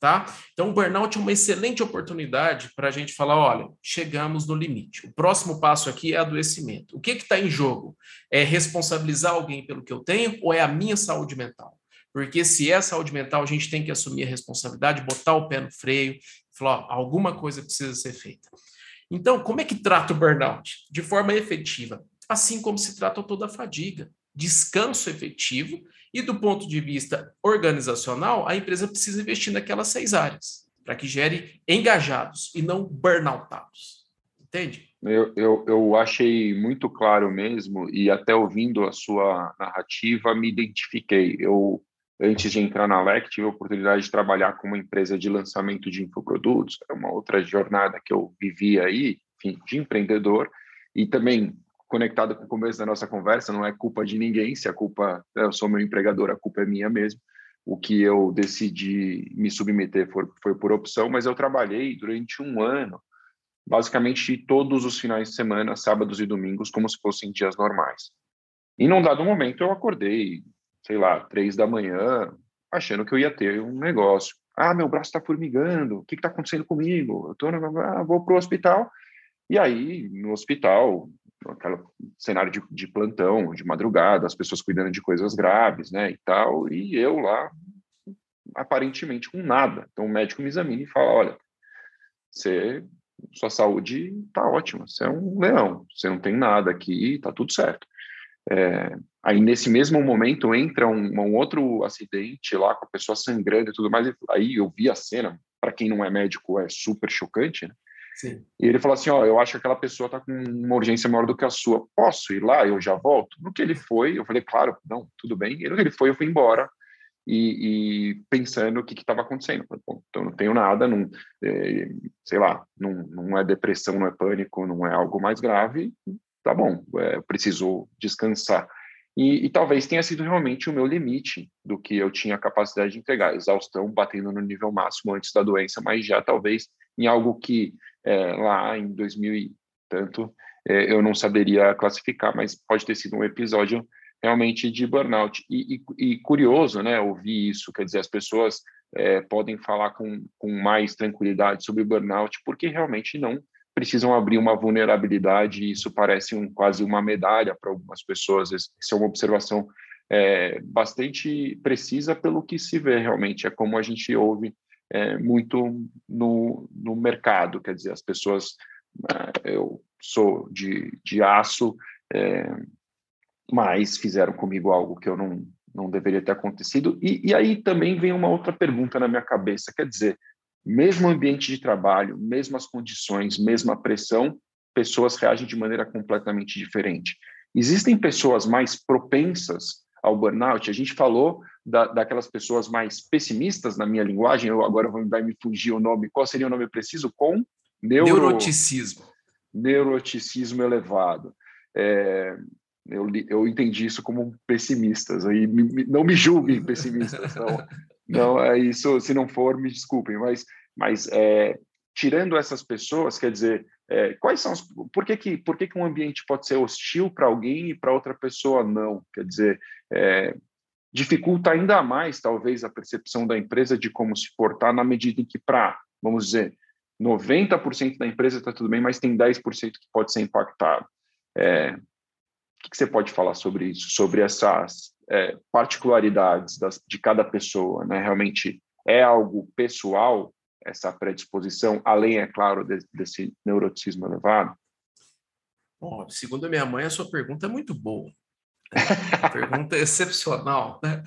tá? Então, o burnout é uma excelente oportunidade para a gente falar: olha, chegamos no limite. O próximo passo aqui é adoecimento. O que está em jogo? É responsabilizar alguém pelo que eu tenho ou é a minha saúde mental? Porque se é saúde mental, a gente tem que assumir a responsabilidade, botar o pé no freio, falar: ó, alguma coisa precisa ser feita. Então, como é que trata o burnout? De forma efetiva, assim como se trata toda a fadiga descanso efetivo e do ponto de vista organizacional, a empresa precisa investir naquelas seis áreas para que gere engajados e não burnoutados. Entende? Eu, eu, eu achei muito claro mesmo e até ouvindo a sua narrativa me identifiquei. Eu antes de entrar na LEC tive a oportunidade de trabalhar com uma empresa de lançamento de infoprodutos, é uma outra jornada que eu vivi aí, enfim, de empreendedor e também conectado com o começo da nossa conversa, não é culpa de ninguém, se a culpa, né, eu sou meu empregador, a culpa é minha mesmo. O que eu decidi me submeter foi, foi por opção, mas eu trabalhei durante um ano, basicamente todos os finais de semana, sábados e domingos, como se fossem dias normais. E num dado momento eu acordei, sei lá, três da manhã, achando que eu ia ter um negócio. Ah, meu braço está formigando, o que está acontecendo comigo? Eu tô, ah, vou para o hospital. E aí, no hospital, aquele cenário de, de, plantão, de madrugada, as pessoas cuidando de coisas graves, né, e tal, e eu lá, aparentemente com nada. Então o médico me examina e fala, olha, você, sua saúde tá ótima, você é um leão, você não tem nada aqui, tá tudo certo. É, aí nesse mesmo momento entra um, um, outro acidente lá com a pessoa sangrando e tudo mais, e aí eu vi a cena, para quem não é médico é super chocante, né? Sim. E ele falou assim: Ó, eu acho que aquela pessoa está com uma urgência maior do que a sua. Posso ir lá? Eu já volto? No que ele foi, eu falei: Claro, não, tudo bem. E que ele foi, eu fui embora. E, e pensando o que estava acontecendo. Falei, então, não tenho nada, não, é, sei lá, não, não é depressão, não é pânico, não é algo mais grave. Tá bom, é, preciso descansar. E, e, talvez tenha sido realmente o meu limite do que eu tinha capacidade de entregar, exaustão batendo no nível máximo antes da doença, mas já talvez em algo que é, lá em 2000 e tanto, é, eu não saberia classificar, mas pode ter sido um episódio realmente de burnout. E, e, e curioso, né, ouvir isso, quer dizer, as pessoas é, podem falar com, com mais tranquilidade sobre burnout, porque realmente não precisam abrir uma vulnerabilidade, e isso parece um, quase uma medalha para algumas pessoas. Isso é uma observação é, bastante precisa pelo que se vê realmente, é como a gente ouve é, muito no, no mercado, quer dizer, as pessoas, é, eu sou de, de aço, é, mas fizeram comigo algo que eu não, não deveria ter acontecido. E, e aí também vem uma outra pergunta na minha cabeça, quer dizer, mesmo ambiente de trabalho, mesmas condições, mesma pressão, pessoas reagem de maneira completamente diferente. Existem pessoas mais propensas ao burnout? A gente falou da, daquelas pessoas mais pessimistas na minha linguagem, eu agora vai me fugir o nome, qual seria o nome preciso? Com neuro... neuroticismo. Neuroticismo elevado. É, eu, eu entendi isso como pessimistas, aí me, não me julguem pessimistas, não, não é isso, se não for, me desculpem, mas, mas é, tirando essas pessoas, quer dizer, é, quais são os, por que que por que que um ambiente pode ser hostil para alguém e para outra pessoa não? Quer dizer, é, dificulta ainda mais, talvez, a percepção da empresa de como se portar, na medida em que, para, vamos dizer, 90% da empresa está tudo bem, mas tem 10% que pode ser impactado. É, que, que você pode falar sobre isso, sobre essas é, particularidades das, de cada pessoa, né? Realmente é algo pessoal essa predisposição, além, é claro, de, desse neuroticismo elevado? Bom, segundo a minha mãe, a sua pergunta é muito boa. Pergunta é excepcional. Né?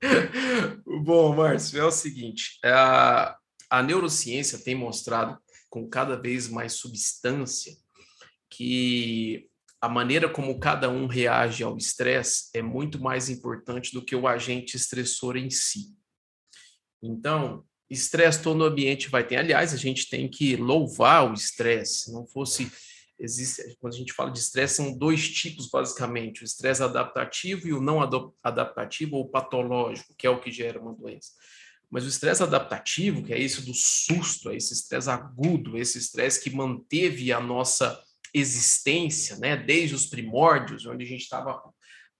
Bom, Márcio, é o seguinte: a, a neurociência tem mostrado com cada vez mais substância que a maneira como cada um reage ao estresse é muito mais importante do que o agente estressor em si. Então, estresse todo no ambiente vai ter. Aliás, a gente tem que louvar o estresse. Se não fosse existe, quando a gente fala de estresse, são dois tipos basicamente: o estresse adaptativo e o não adaptativo ou patológico, que é o que gera uma doença. Mas o estresse adaptativo, que é esse do susto, é esse estresse agudo, esse estresse que manteve a nossa existência, né, desde os primórdios, onde a gente estava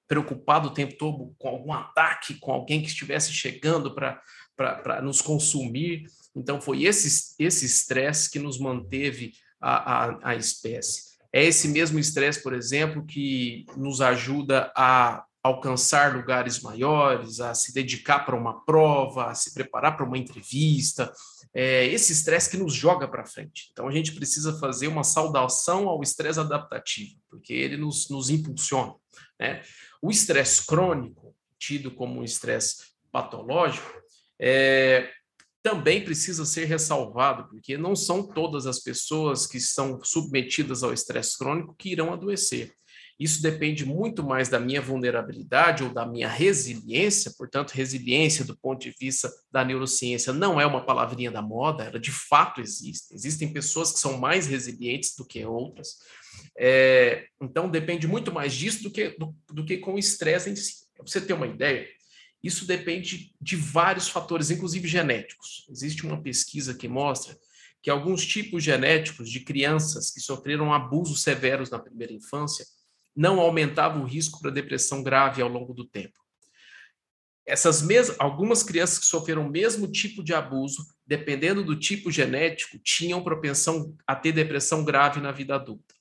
preocupado o tempo todo com algum ataque, com alguém que estivesse chegando para nos consumir. Então, foi esse estresse que nos manteve a, a, a espécie. É esse mesmo estresse, por exemplo, que nos ajuda a alcançar lugares maiores, a se dedicar para uma prova, a se preparar para uma entrevista. É esse estresse que nos joga para frente. Então a gente precisa fazer uma saudação ao estresse adaptativo, porque ele nos, nos impulsiona. Né? O estresse crônico, tido como um estresse patológico, é, também precisa ser ressalvado, porque não são todas as pessoas que são submetidas ao estresse crônico que irão adoecer. Isso depende muito mais da minha vulnerabilidade ou da minha resiliência, portanto, resiliência do ponto de vista da neurociência não é uma palavrinha da moda, ela de fato existe. Existem pessoas que são mais resilientes do que outras. É, então, depende muito mais disso do que, do, do que com o estresse em si. Para você ter uma ideia, isso depende de vários fatores, inclusive genéticos. Existe uma pesquisa que mostra que alguns tipos genéticos de crianças que sofreram abusos severos na primeira infância não aumentavam o risco para depressão grave ao longo do tempo. Essas mesmas, algumas crianças que sofreram o mesmo tipo de abuso, dependendo do tipo genético, tinham propensão a ter depressão grave na vida adulta.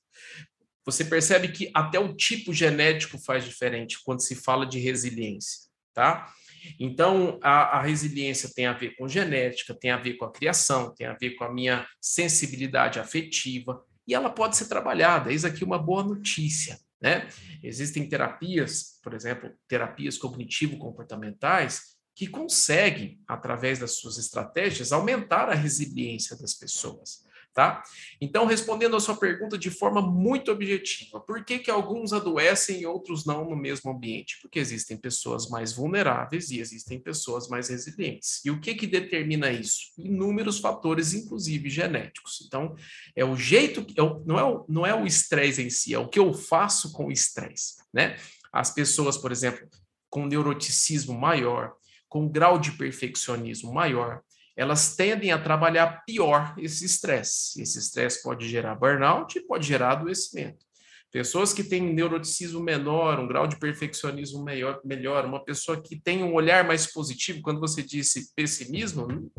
Você percebe que até o tipo genético faz diferente quando se fala de resiliência tá? Então, a, a, resiliência tem a ver com genética, tem a ver com a criação, tem a ver com a minha sensibilidade afetiva, e ela pode ser trabalhada. Eis aqui uma boa notícia, né? Existem terapias, por exemplo, terapias cognitivo-comportamentais, que conseguem, através das suas estratégias, aumentar a resiliência das pessoas. Tá? Então, respondendo a sua pergunta de forma muito objetiva, por que, que alguns adoecem e outros não no mesmo ambiente? Porque existem pessoas mais vulneráveis e existem pessoas mais resilientes. E o que, que determina isso? Inúmeros fatores, inclusive genéticos. Então, é o jeito, é o, não, é o, não é o estresse em si, é o que eu faço com o estresse. Né? As pessoas, por exemplo, com neuroticismo maior, com grau de perfeccionismo maior, elas tendem a trabalhar pior esse estresse. Esse estresse pode gerar burnout e pode gerar adoecimento. Pessoas que têm neuroticismo menor, um grau de perfeccionismo melhor, melhor, uma pessoa que tem um olhar mais positivo, quando você disse pessimismo,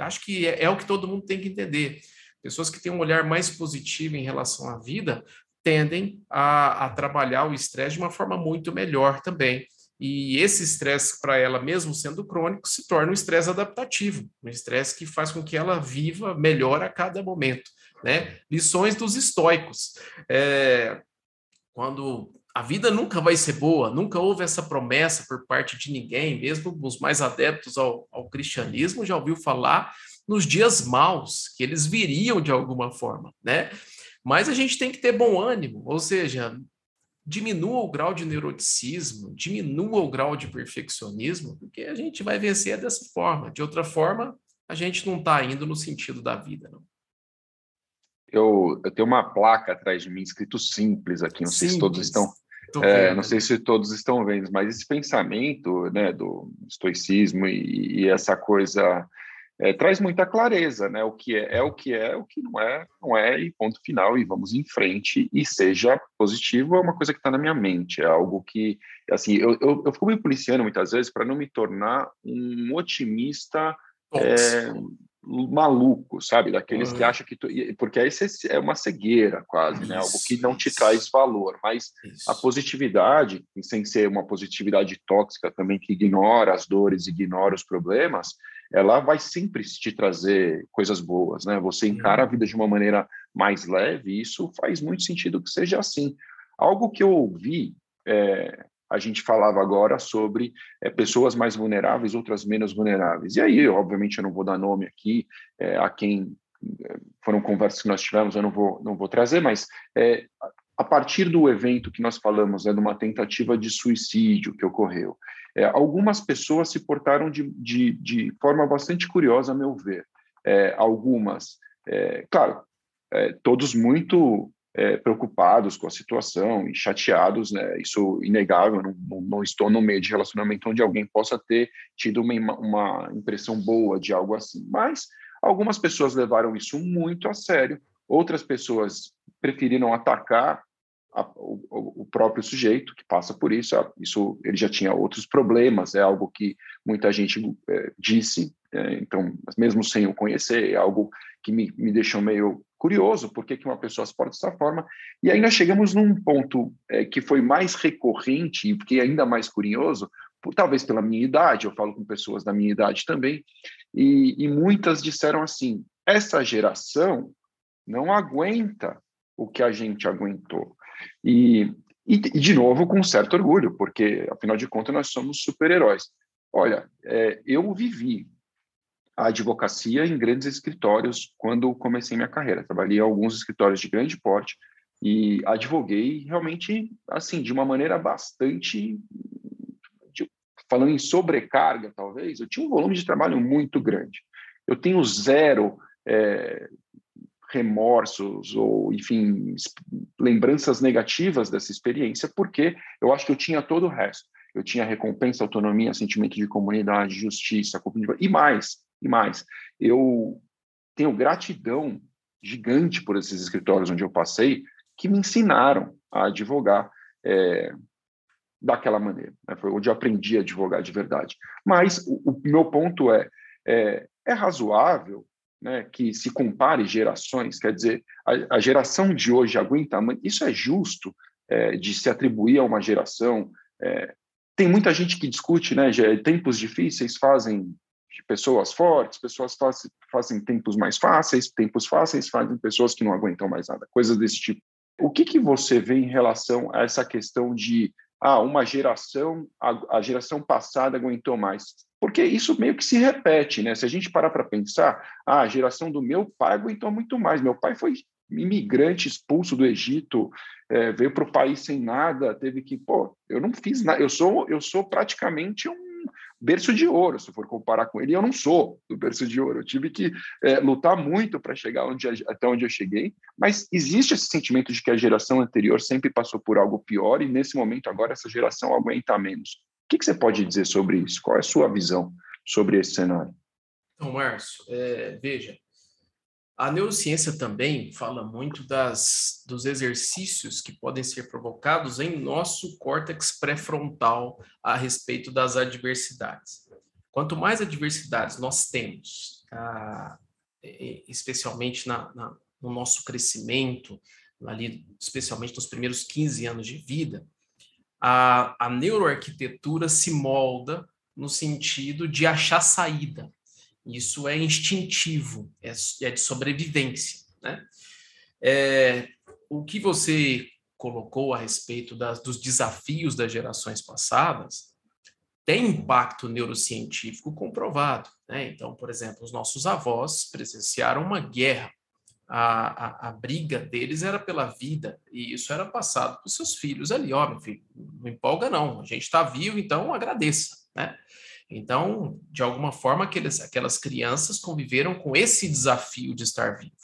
acho que é, é o que todo mundo tem que entender. Pessoas que têm um olhar mais positivo em relação à vida tendem a, a trabalhar o estresse de uma forma muito melhor também. E esse estresse para ela, mesmo sendo crônico, se torna um estresse adaptativo, um estresse que faz com que ela viva melhor a cada momento. Né? Lições dos estoicos. É, quando a vida nunca vai ser boa, nunca houve essa promessa por parte de ninguém, mesmo os mais adeptos ao, ao cristianismo já ouviu falar nos dias maus, que eles viriam de alguma forma, né? Mas a gente tem que ter bom ânimo, ou seja, diminua o grau de neuroticismo, diminua o grau de perfeccionismo, porque a gente vai vencer dessa forma. De outra forma, a gente não está indo no sentido da vida. Não. Eu, eu tenho uma placa atrás de mim escrito simples aqui, não simples. sei se todos estão. É, não sei se todos estão vendo, mas esse pensamento né, do estoicismo e, e essa coisa é, traz muita clareza, né? O que é, é o que é, o que não é, não é, e ponto final, e vamos em frente, e seja positivo, é uma coisa que está na minha mente, é algo que, assim, eu, eu, eu fico me policiando muitas vezes para não me tornar um otimista é, maluco, sabe? Daqueles uhum. que acham que tu... porque aí é uma cegueira quase, isso, né? Algo que não te traz valor, mas isso. a positividade, sem ser uma positividade tóxica também que ignora as dores, ignora os problemas, ela vai sempre te trazer coisas boas, né? Você encara a uhum. vida de uma maneira mais leve, e isso faz muito sentido que seja assim. Algo que eu ouvi é, a gente falava agora sobre é, pessoas mais vulneráveis, outras menos vulneráveis. E aí, obviamente, eu não vou dar nome aqui é, a quem é, foram conversas que nós tivemos, eu não vou, não vou trazer, mas é, a partir do evento que nós falamos, né, de uma tentativa de suicídio que ocorreu, é, algumas pessoas se portaram de, de, de, forma bastante curiosa, a meu ver. É, algumas, claro, todos muito é, preocupados com a situação e chateados, né? Isso inegável. Não, não, estou no meio de relacionamento onde alguém possa ter tido uma, uma impressão boa de algo assim. Mas algumas pessoas levaram isso muito a sério. Outras pessoas preferiram atacar a, o, o, próprio sujeito que passa por isso. Isso ele já tinha outros problemas. É algo que muita gente é, disse. É, então, mesmo sem o conhecer, é algo que me, me deixou meio curioso por que, uma pessoa se porta dessa forma. E aí nós chegamos num ponto é, que foi mais recorrente e fiquei ainda mais curioso, por, talvez pela minha idade, eu falo com pessoas da minha idade também, e, e muitas disseram assim: essa geração não aguenta o que a gente aguentou. E, e, e, de novo, com certo orgulho, porque, afinal de contas, nós somos super-heróis. Olha, é, eu vivi a advocacia em grandes escritórios quando comecei minha carreira. Trabalhei em alguns escritórios de grande porte e advoguei realmente assim de uma maneira bastante falando em sobrecarga talvez eu tinha um volume de trabalho muito grande. Eu tenho zero é, remorsos ou enfim lembranças negativas dessa experiência porque eu acho que eu tinha todo o resto. Eu tinha recompensa autonomia sentimento de comunidade justiça e mais e mais, eu tenho gratidão gigante por esses escritórios onde eu passei, que me ensinaram a advogar é, daquela maneira. Né? Foi onde eu aprendi a advogar de verdade. Mas o, o meu ponto é, é, é razoável né, que se compare gerações, quer dizer, a, a geração de hoje aguenta, isso é justo é, de se atribuir a uma geração. É, tem muita gente que discute, né, tempos difíceis fazem de pessoas fortes, pessoas fazem, tempos mais fáceis, tempos fáceis fazem pessoas que não aguentam mais nada, coisas desse tipo. O que, que você vê em relação a essa questão de ah, uma geração, a, a geração passada aguentou mais? Porque isso meio que se repete, né? Se a gente parar para pensar, ah, a geração do meu pai aguentou muito mais. Meu pai foi imigrante expulso do Egito, é, veio para o país sem nada, teve que, pô, eu não fiz nada, eu sou, eu sou praticamente um berço de ouro, se for comparar com ele. Eu não sou do berço de ouro. Eu tive que é, lutar muito para chegar onde, até onde eu cheguei. Mas existe esse sentimento de que a geração anterior sempre passou por algo pior e nesse momento agora essa geração aguenta menos. O que, que você pode dizer sobre isso? Qual é a sua visão sobre esse cenário? Então, Márcio, é, veja, a neurociência também fala muito das, dos exercícios que podem ser provocados em nosso córtex pré-frontal a respeito das adversidades. Quanto mais adversidades nós temos, ah, especialmente na, na, no nosso crescimento, ali, especialmente nos primeiros 15 anos de vida, a, a neuroarquitetura se molda no sentido de achar saída, isso é instintivo, é, é de sobrevivência. Né? É, o que você colocou a respeito das, dos desafios das gerações passadas tem impacto neurocientífico comprovado. Né? Então, por exemplo, os nossos avós presenciaram uma guerra. A, a, a, briga deles era pela vida, e isso era passado para os seus filhos ali. Ó, meu filho, não empolga não, a gente está vivo, então agradeça. Né? Então, de alguma forma, aqueles, aquelas crianças conviveram com esse desafio de estar vivo.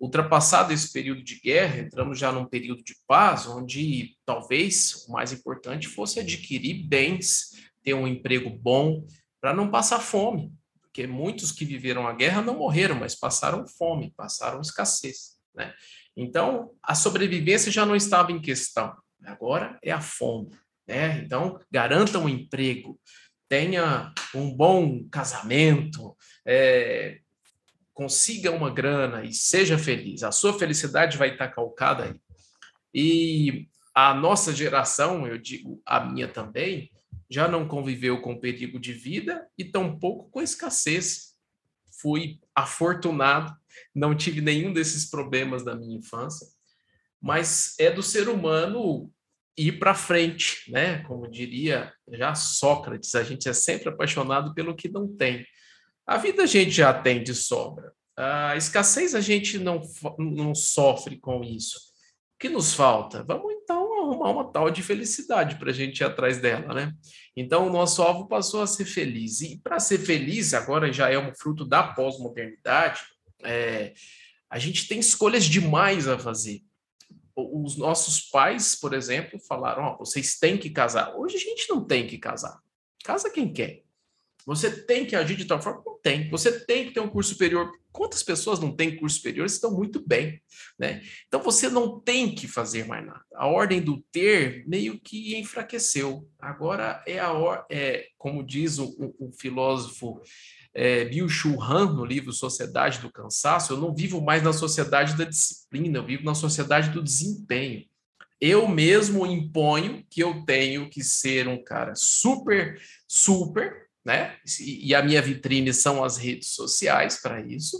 Ultrapassado esse período de guerra, entramos já num período de paz, onde talvez o mais importante fosse adquirir bens, ter um emprego bom, para não passar fome, porque muitos que viveram a guerra não morreram, mas passaram fome, passaram escassez. Né? Então, a sobrevivência já não estava em questão, agora é a fome. Né? Então, garanta um emprego, tenha um bom casamento, é, consiga uma grana e seja feliz. A sua felicidade vai estar calcada aí. E a nossa geração, eu digo a minha também, já não conviveu com perigo de vida e tampouco com escassez. Fui afortunado, não tive nenhum desses problemas da minha infância, mas é do ser humano ir para frente, né? Como diria já Sócrates, a gente é sempre apaixonado pelo que não tem. A vida a gente já tem de sobra. A escassez a gente não, não sofre com isso. O que nos falta? Vamos então arrumar uma tal de felicidade para a gente ir atrás dela, né? Então o nosso alvo passou a ser feliz. E para ser feliz, agora já é um fruto da pós-modernidade, é, a gente tem escolhas demais a fazer. Os nossos pais, por exemplo, falaram: oh, vocês têm que casar. Hoje a gente não tem que casar. Casa quem quer. Você tem que agir de tal forma? Não tem. Você tem que ter um curso superior. Quantas pessoas não têm curso superior estão muito bem, né? Então você não tem que fazer mais nada. A ordem do ter meio que enfraqueceu. Agora é a or... é, como diz o, o, o filósofo é, Shu Han no livro Sociedade do Cansaço, eu não vivo mais na sociedade da disciplina, eu vivo na sociedade do desempenho. Eu mesmo imponho que eu tenho que ser um cara super, super né? E a minha vitrine são as redes sociais para isso,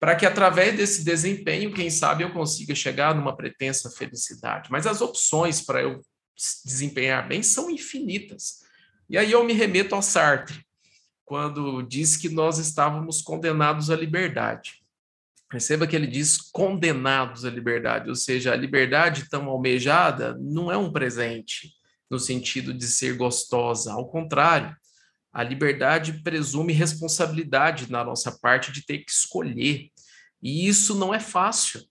para que através desse desempenho, quem sabe eu consiga chegar numa pretensa felicidade. Mas as opções para eu desempenhar bem são infinitas. E aí eu me remeto ao Sartre, quando diz que nós estávamos condenados à liberdade. Perceba que ele diz condenados à liberdade, ou seja, a liberdade tão almejada não é um presente no sentido de ser gostosa, ao contrário, a liberdade presume responsabilidade na nossa parte de ter que escolher. E isso não é fácil.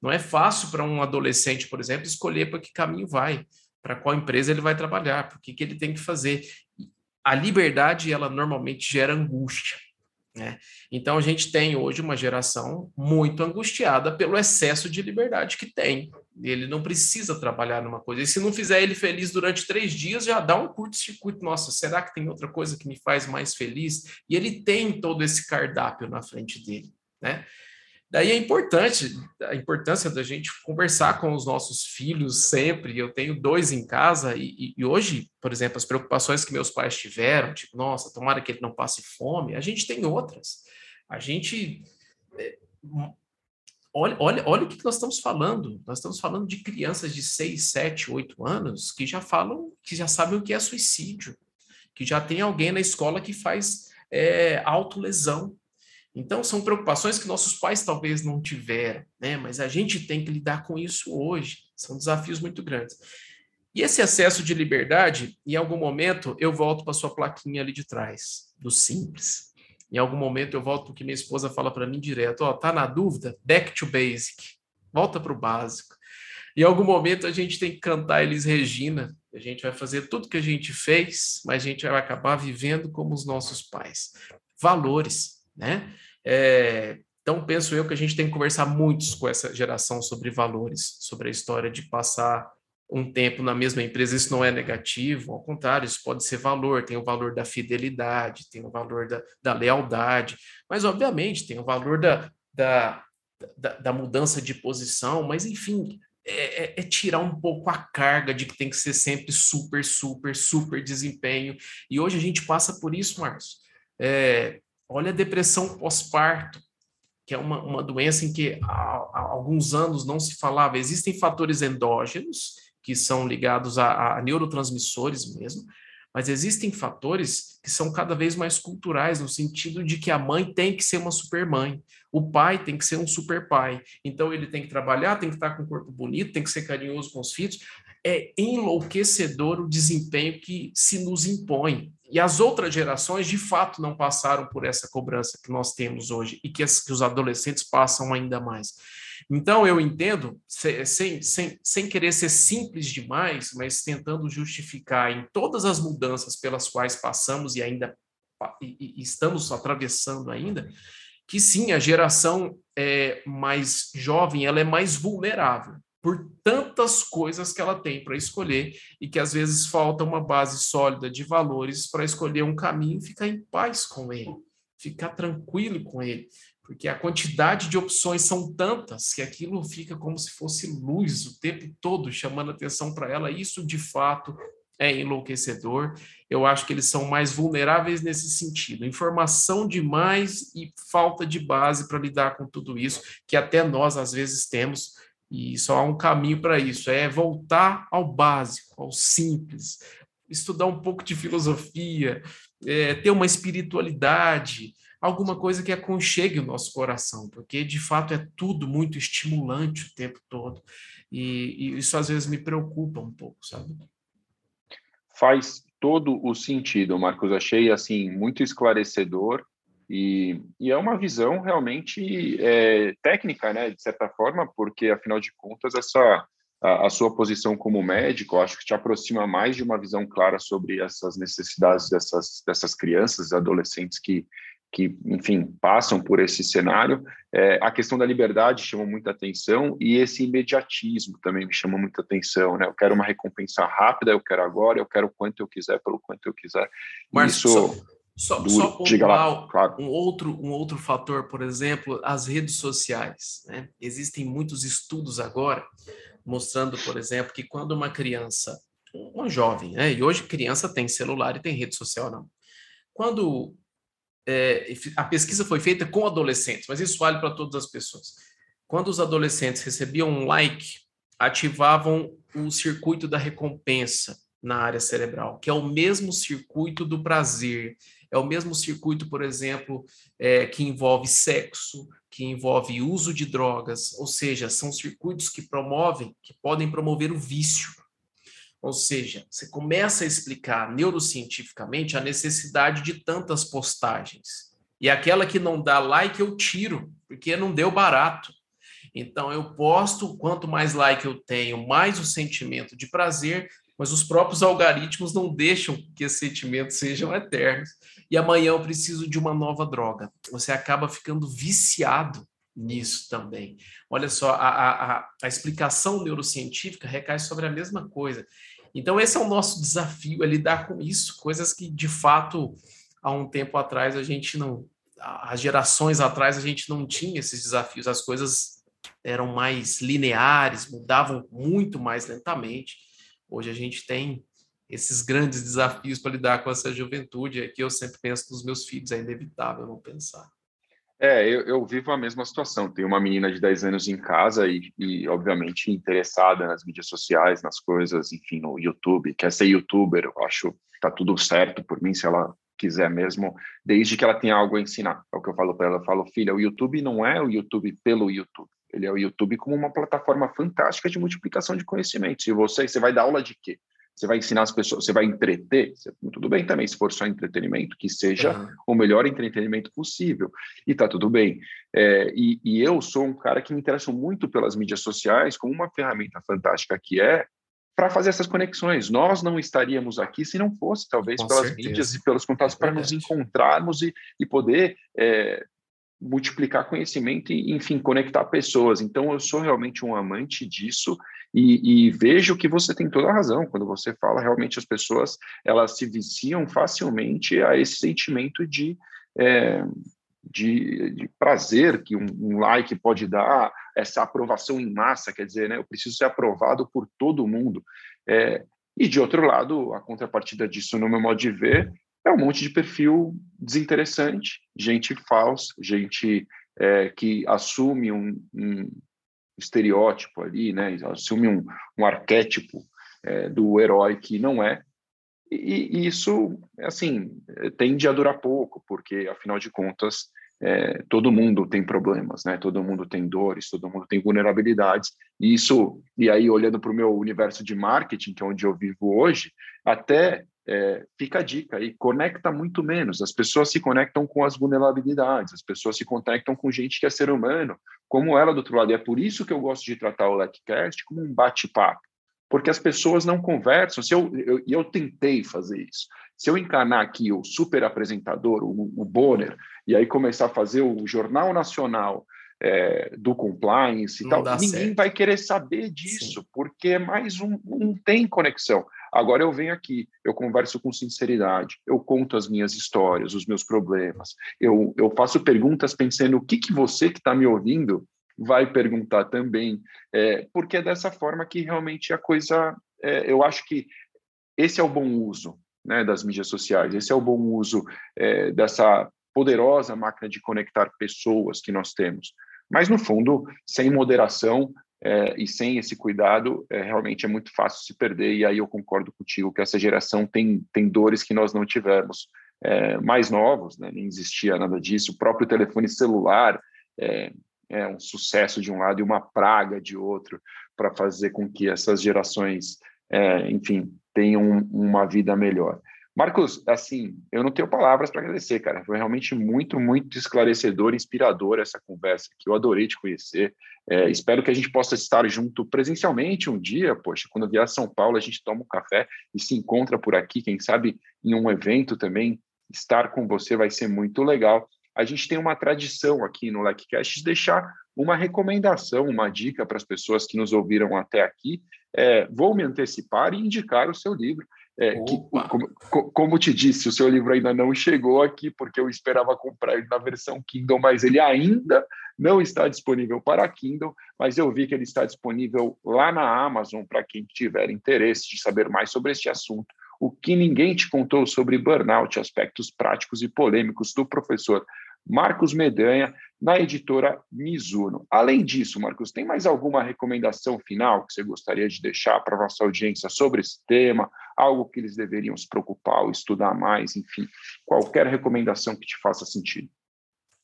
Não é fácil para um adolescente, por exemplo, escolher para que caminho vai, para qual empresa ele vai trabalhar, para que, que ele tem que fazer. A liberdade, ela normalmente gera angústia. Né? Então, a gente tem hoje uma geração muito angustiada pelo excesso de liberdade que tem. Ele não precisa trabalhar numa coisa. E se não fizer ele feliz durante três dias, já dá um curto-circuito. Nossa, será que tem outra coisa que me faz mais feliz? E ele tem todo esse cardápio na frente dele. Né? Daí é importante a importância da gente conversar com os nossos filhos sempre. Eu tenho dois em casa e, e, hoje, por exemplo, as preocupações que meus pais tiveram, tipo, nossa, tomara que ele não passe fome, a gente tem outras. A gente é, olha, olha, olha o que nós estamos falando. Nós estamos falando de crianças de 6, 7, 8 anos que já falam, que já sabem o que é suicídio, que já tem alguém na escola que faz é, autolesão, então, são preocupações que nossos pais talvez não tiveram, né? mas a gente tem que lidar com isso hoje. São desafios muito grandes. E esse excesso de liberdade, em algum momento, eu volto para sua plaquinha ali de trás, do simples. Em algum momento, eu volto porque minha esposa fala para mim direto: ó, tá na dúvida? Back to basic. Volta para o básico. Em algum momento, a gente tem que cantar Elis Regina. A gente vai fazer tudo que a gente fez, mas a gente vai acabar vivendo como os nossos pais. Valores né? É, então, penso eu que a gente tem que conversar muito com essa geração sobre valores, sobre a história de passar um tempo na mesma empresa. Isso não é negativo, ao contrário, isso pode ser valor. Tem o valor da fidelidade, tem o valor da, da lealdade, mas, obviamente, tem o valor da, da, da, da mudança de posição. Mas, enfim, é, é, é, tirar um pouco a carga de que tem que ser sempre super, super, super desempenho. E hoje a gente passa por isso, Márcio. É, Olha a depressão pós-parto, que é uma, uma doença em que há, há, alguns anos não se falava. Existem fatores endógenos, que são ligados a, a neurotransmissores mesmo, mas existem fatores que são cada vez mais culturais, no sentido de que a mãe tem que ser uma super mãe, o pai tem que ser um super pai. Então ele tem que trabalhar, tem que estar com um corpo bonito, tem que ser carinhoso com os filhos. É enlouquecedor o desempenho que se nos impõe. E as outras gerações, de fato, não passaram por essa cobrança que nós temos hoje e que, as, que os adolescentes passam ainda mais. Então, eu entendo, sem, sem, sem querer ser simples demais, mas tentando justificar em todas as mudanças pelas quais passamos e ainda e, e estamos atravessando ainda, que sim, a geração é, mais jovem ela é mais vulnerável por tantas coisas que ela tem para escolher e que às vezes falta uma base sólida de valores para escolher um caminho e ficar em paz com ele, ficar tranquilo com ele. porque a quantidade de opções são tantas que aquilo fica como se fosse luz o tempo todo chamando atenção para ela. Isso de fato é enlouquecedor. Eu acho que eles são mais vulneráveis nesse sentido. Informação demais e falta de base para lidar com tudo isso, que até nós às vezes temos, e só há um caminho para isso: é voltar ao básico, ao simples, estudar um pouco de filosofia, é, ter uma espiritualidade, alguma coisa que aconchegue o nosso coração, porque de fato é tudo muito estimulante o tempo todo. E, e isso às vezes me preocupa um pouco, sabe? Faz todo o sentido, Marcos. Achei assim muito esclarecedor e, e é uma visão realmente é, técnica, né, de certa forma, porque afinal de contas essa a, a, sua posição como médico, acho que te aproxima mais de uma visão clara sobre essas necessidades dessas dessas crianças e adolescentes que que, enfim, passam por esse cenário. É, a questão da liberdade chama muita atenção e esse imediatismo também me chama muita atenção, né? Eu quero uma recompensa rápida, eu quero agora, eu quero quanto eu quiser, pelo quanto eu quiser. Mas Isso só, duro, só claro. um, outro, um outro fator, por exemplo, as redes sociais. Né? Existem muitos estudos agora mostrando, por exemplo, que quando uma criança, uma jovem, né? e hoje criança tem celular e tem rede social, não. Quando é, a pesquisa foi feita com adolescentes, mas isso vale para todas as pessoas. Quando os adolescentes recebiam um like, ativavam o circuito da recompensa na área cerebral, que é o mesmo circuito do prazer, é o mesmo circuito, por exemplo, é, que envolve sexo, que envolve uso de drogas, ou seja, são circuitos que promovem, que podem promover o vício. Ou seja, você começa a explicar neurocientificamente a necessidade de tantas postagens. E aquela que não dá like, eu tiro, porque não deu barato. Então, eu posto, quanto mais like eu tenho, mais o sentimento de prazer, mas os próprios algoritmos não deixam que esses sentimentos sejam eternos. E amanhã eu preciso de uma nova droga. Você acaba ficando viciado nisso também. Olha só, a, a, a explicação neurocientífica recai sobre a mesma coisa. Então, esse é o nosso desafio, é lidar com isso, coisas que, de fato, há um tempo atrás a gente não. Há gerações atrás a gente não tinha esses desafios, as coisas eram mais lineares, mudavam muito mais lentamente. Hoje a gente tem esses grandes desafios para lidar com essa juventude, é que eu sempre penso nos meus filhos, é inevitável não pensar. É, eu, eu, vivo a mesma situação. Tenho uma menina de 10 anos em casa e, e, obviamente, interessada nas mídias sociais, nas coisas, enfim, no YouTube. Quer ser youtuber, eu acho que tá tudo certo por mim, se ela quiser mesmo, desde que ela tenha algo a ensinar. É o que eu falo para ela. Eu falo, filha, o YouTube não é o YouTube pelo YouTube. Ele é o YouTube como uma plataforma fantástica de multiplicação de conhecimentos. E você, você vai dar aula de quê? Você vai ensinar as pessoas, você vai entreter, tudo bem também, se for só entretenimento, que seja uhum. o melhor entretenimento possível, e tá tudo bem. É, e, e, eu sou um cara que me interessa muito pelas mídias sociais como uma ferramenta fantástica que é para fazer essas conexões. Nós não estaríamos aqui se não fosse, talvez, Com pelas certeza. mídias e pelos contatos, é para nos encontrarmos e, e poder é, multiplicar conhecimento e, enfim, conectar pessoas. Então, eu sou realmente um amante disso e, e, vejo que você tem toda a razão quando você fala realmente as pessoas elas se viciam facilmente a esse sentimento de, é, de, de, prazer que um, um, like pode dar, essa aprovação em massa, quer dizer, né, eu preciso ser aprovado por todo mundo. É, e de outro lado, a contrapartida disso, no meu modo de ver, é um monte de perfil desinteressante, gente falsa, gente é, que assume um, um estereótipo ali, né? Assume um, um arquétipo é, do herói que não é. E, isso, assim, tende a durar pouco, porque, afinal de contas, é, todo mundo tem problemas, né? Todo mundo tem dores, todo mundo tem vulnerabilidades. E isso, e aí olhando para o meu universo de marketing, que é onde eu vivo hoje, até é, fica a dica aí, conecta muito menos. As pessoas se conectam com as vulnerabilidades, as pessoas se conectam com gente que é ser humano, como ela do outro lado. E é por isso que eu gosto de tratar o LECCast como um bate-papo, porque as pessoas não conversam. Se eu, eu, eu tentei fazer isso. Se eu encarnar aqui o super apresentador, o, o Bonner, e aí começar a fazer o Jornal Nacional é, do compliance e não tal, ninguém certo. vai querer saber disso, Sim. porque é mais um, não tem conexão. Agora eu venho aqui, eu converso com sinceridade, eu conto as minhas histórias, os meus problemas, eu, eu faço perguntas pensando o que, que você que está me ouvindo vai perguntar também, é, porque é dessa forma que realmente a coisa, é, eu acho que esse é o bom uso né, das mídias sociais, esse é o bom uso é, dessa poderosa máquina de conectar pessoas que nós temos. Mas, no fundo, sem moderação é, e sem esse cuidado, é, realmente é muito fácil se perder. E aí eu concordo contigo que essa geração tem, tem dores que nós não tivemos. É, mais novos, né, nem existia nada disso. O próprio telefone celular é, é um sucesso de um lado e uma praga de outro para fazer com que essas gerações, é, enfim, tenham uma vida melhor. Marcos, assim, eu não tenho palavras para agradecer, cara. Foi realmente muito, muito esclarecedor, inspirador essa conversa, que eu adorei te conhecer. É, espero que a gente possa estar junto presencialmente um dia, poxa, quando vier a São Paulo, a gente toma um café e se encontra por aqui, quem sabe em um evento também. Estar com você vai ser muito legal. A gente tem uma tradição aqui no LecCast de deixar uma recomendação, uma dica para as pessoas que nos ouviram até aqui. É, vou me antecipar e indicar o seu livro. É, que, como, como, te disse, o seu livro ainda não chegou aqui, porque eu esperava comprar ele na versão Kindle, mas ele ainda não está disponível para Kindle, mas eu vi que ele está disponível lá na Amazon para quem tiver interesse de saber mais sobre este assunto. O que ninguém te contou sobre burnout, aspectos práticos e polêmicos do professor Marcos Medanha, na editora Mizuno. Além disso, Marcos, tem mais alguma recomendação final que você gostaria de deixar para a nossa audiência sobre esse tema? Algo que eles deveriam se preocupar ou estudar mais? Enfim, qualquer recomendação que te faça sentido.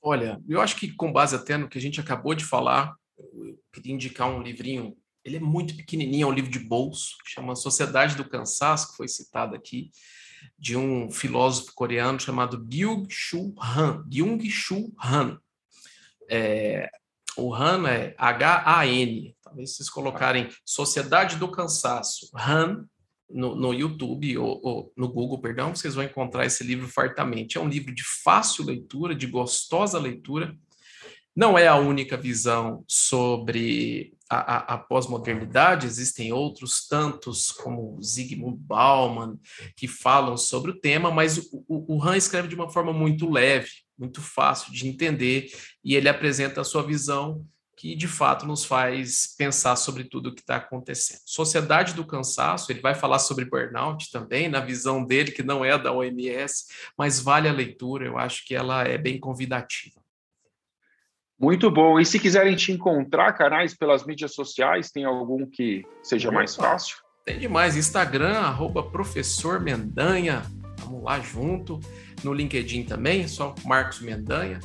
Olha, eu acho que com base até no que a gente acabou de falar, eu queria indicar um livrinho. Ele é muito pequenininho, é um livro de bolso, chama Sociedade do Cansaço, que foi citado aqui de um filósofo coreano chamado Byung-Chul Han. Byung-Chul Han. É, o Han é H-A-N. Talvez vocês colocarem Sociedade do Cansaço, Han, no, no YouTube ou, ou, no Google, perdão, vocês vão encontrar esse livro fartamente. É um livro de fácil leitura, de gostosa leitura. Não é a única visão sobre a, a, a pós-modernidade, existem outros tantos, como Zygmunt Bauman, que falam sobre o tema, mas o, o, o Han escreve de uma forma muito leve, muito fácil de entender, e ele apresenta a sua visão que de fato nos faz pensar sobre tudo o que está acontecendo. Sociedade do Cansaço, ele vai falar sobre burnout também, na visão dele, que não é da OMS, mas vale a leitura, eu acho que ela é bem convidativa. Muito bom. E se quiserem te encontrar, canais pelas mídias sociais, tem algum que seja mais fácil? Tem demais. Instagram, arroba professor Mendanha. Vamos lá junto. No LinkedIn também, só Marcos Mendanha.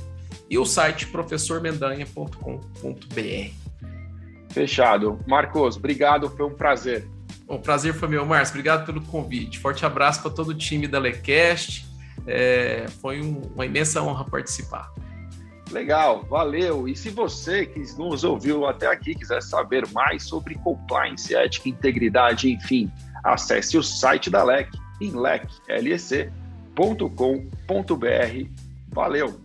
E o site professormendanha.com.br. Fechado. Marcos, obrigado, foi um prazer. O prazer foi meu, Marcos. Obrigado pelo convite. Forte abraço para todo o time da Lecast. É, foi um, uma imensa honra participar. Legal, valeu. E se você que nos ouviu até aqui quiser saber mais sobre compliance, ética, integridade, enfim, acesse o site da LEC em leclec.com.br. Valeu!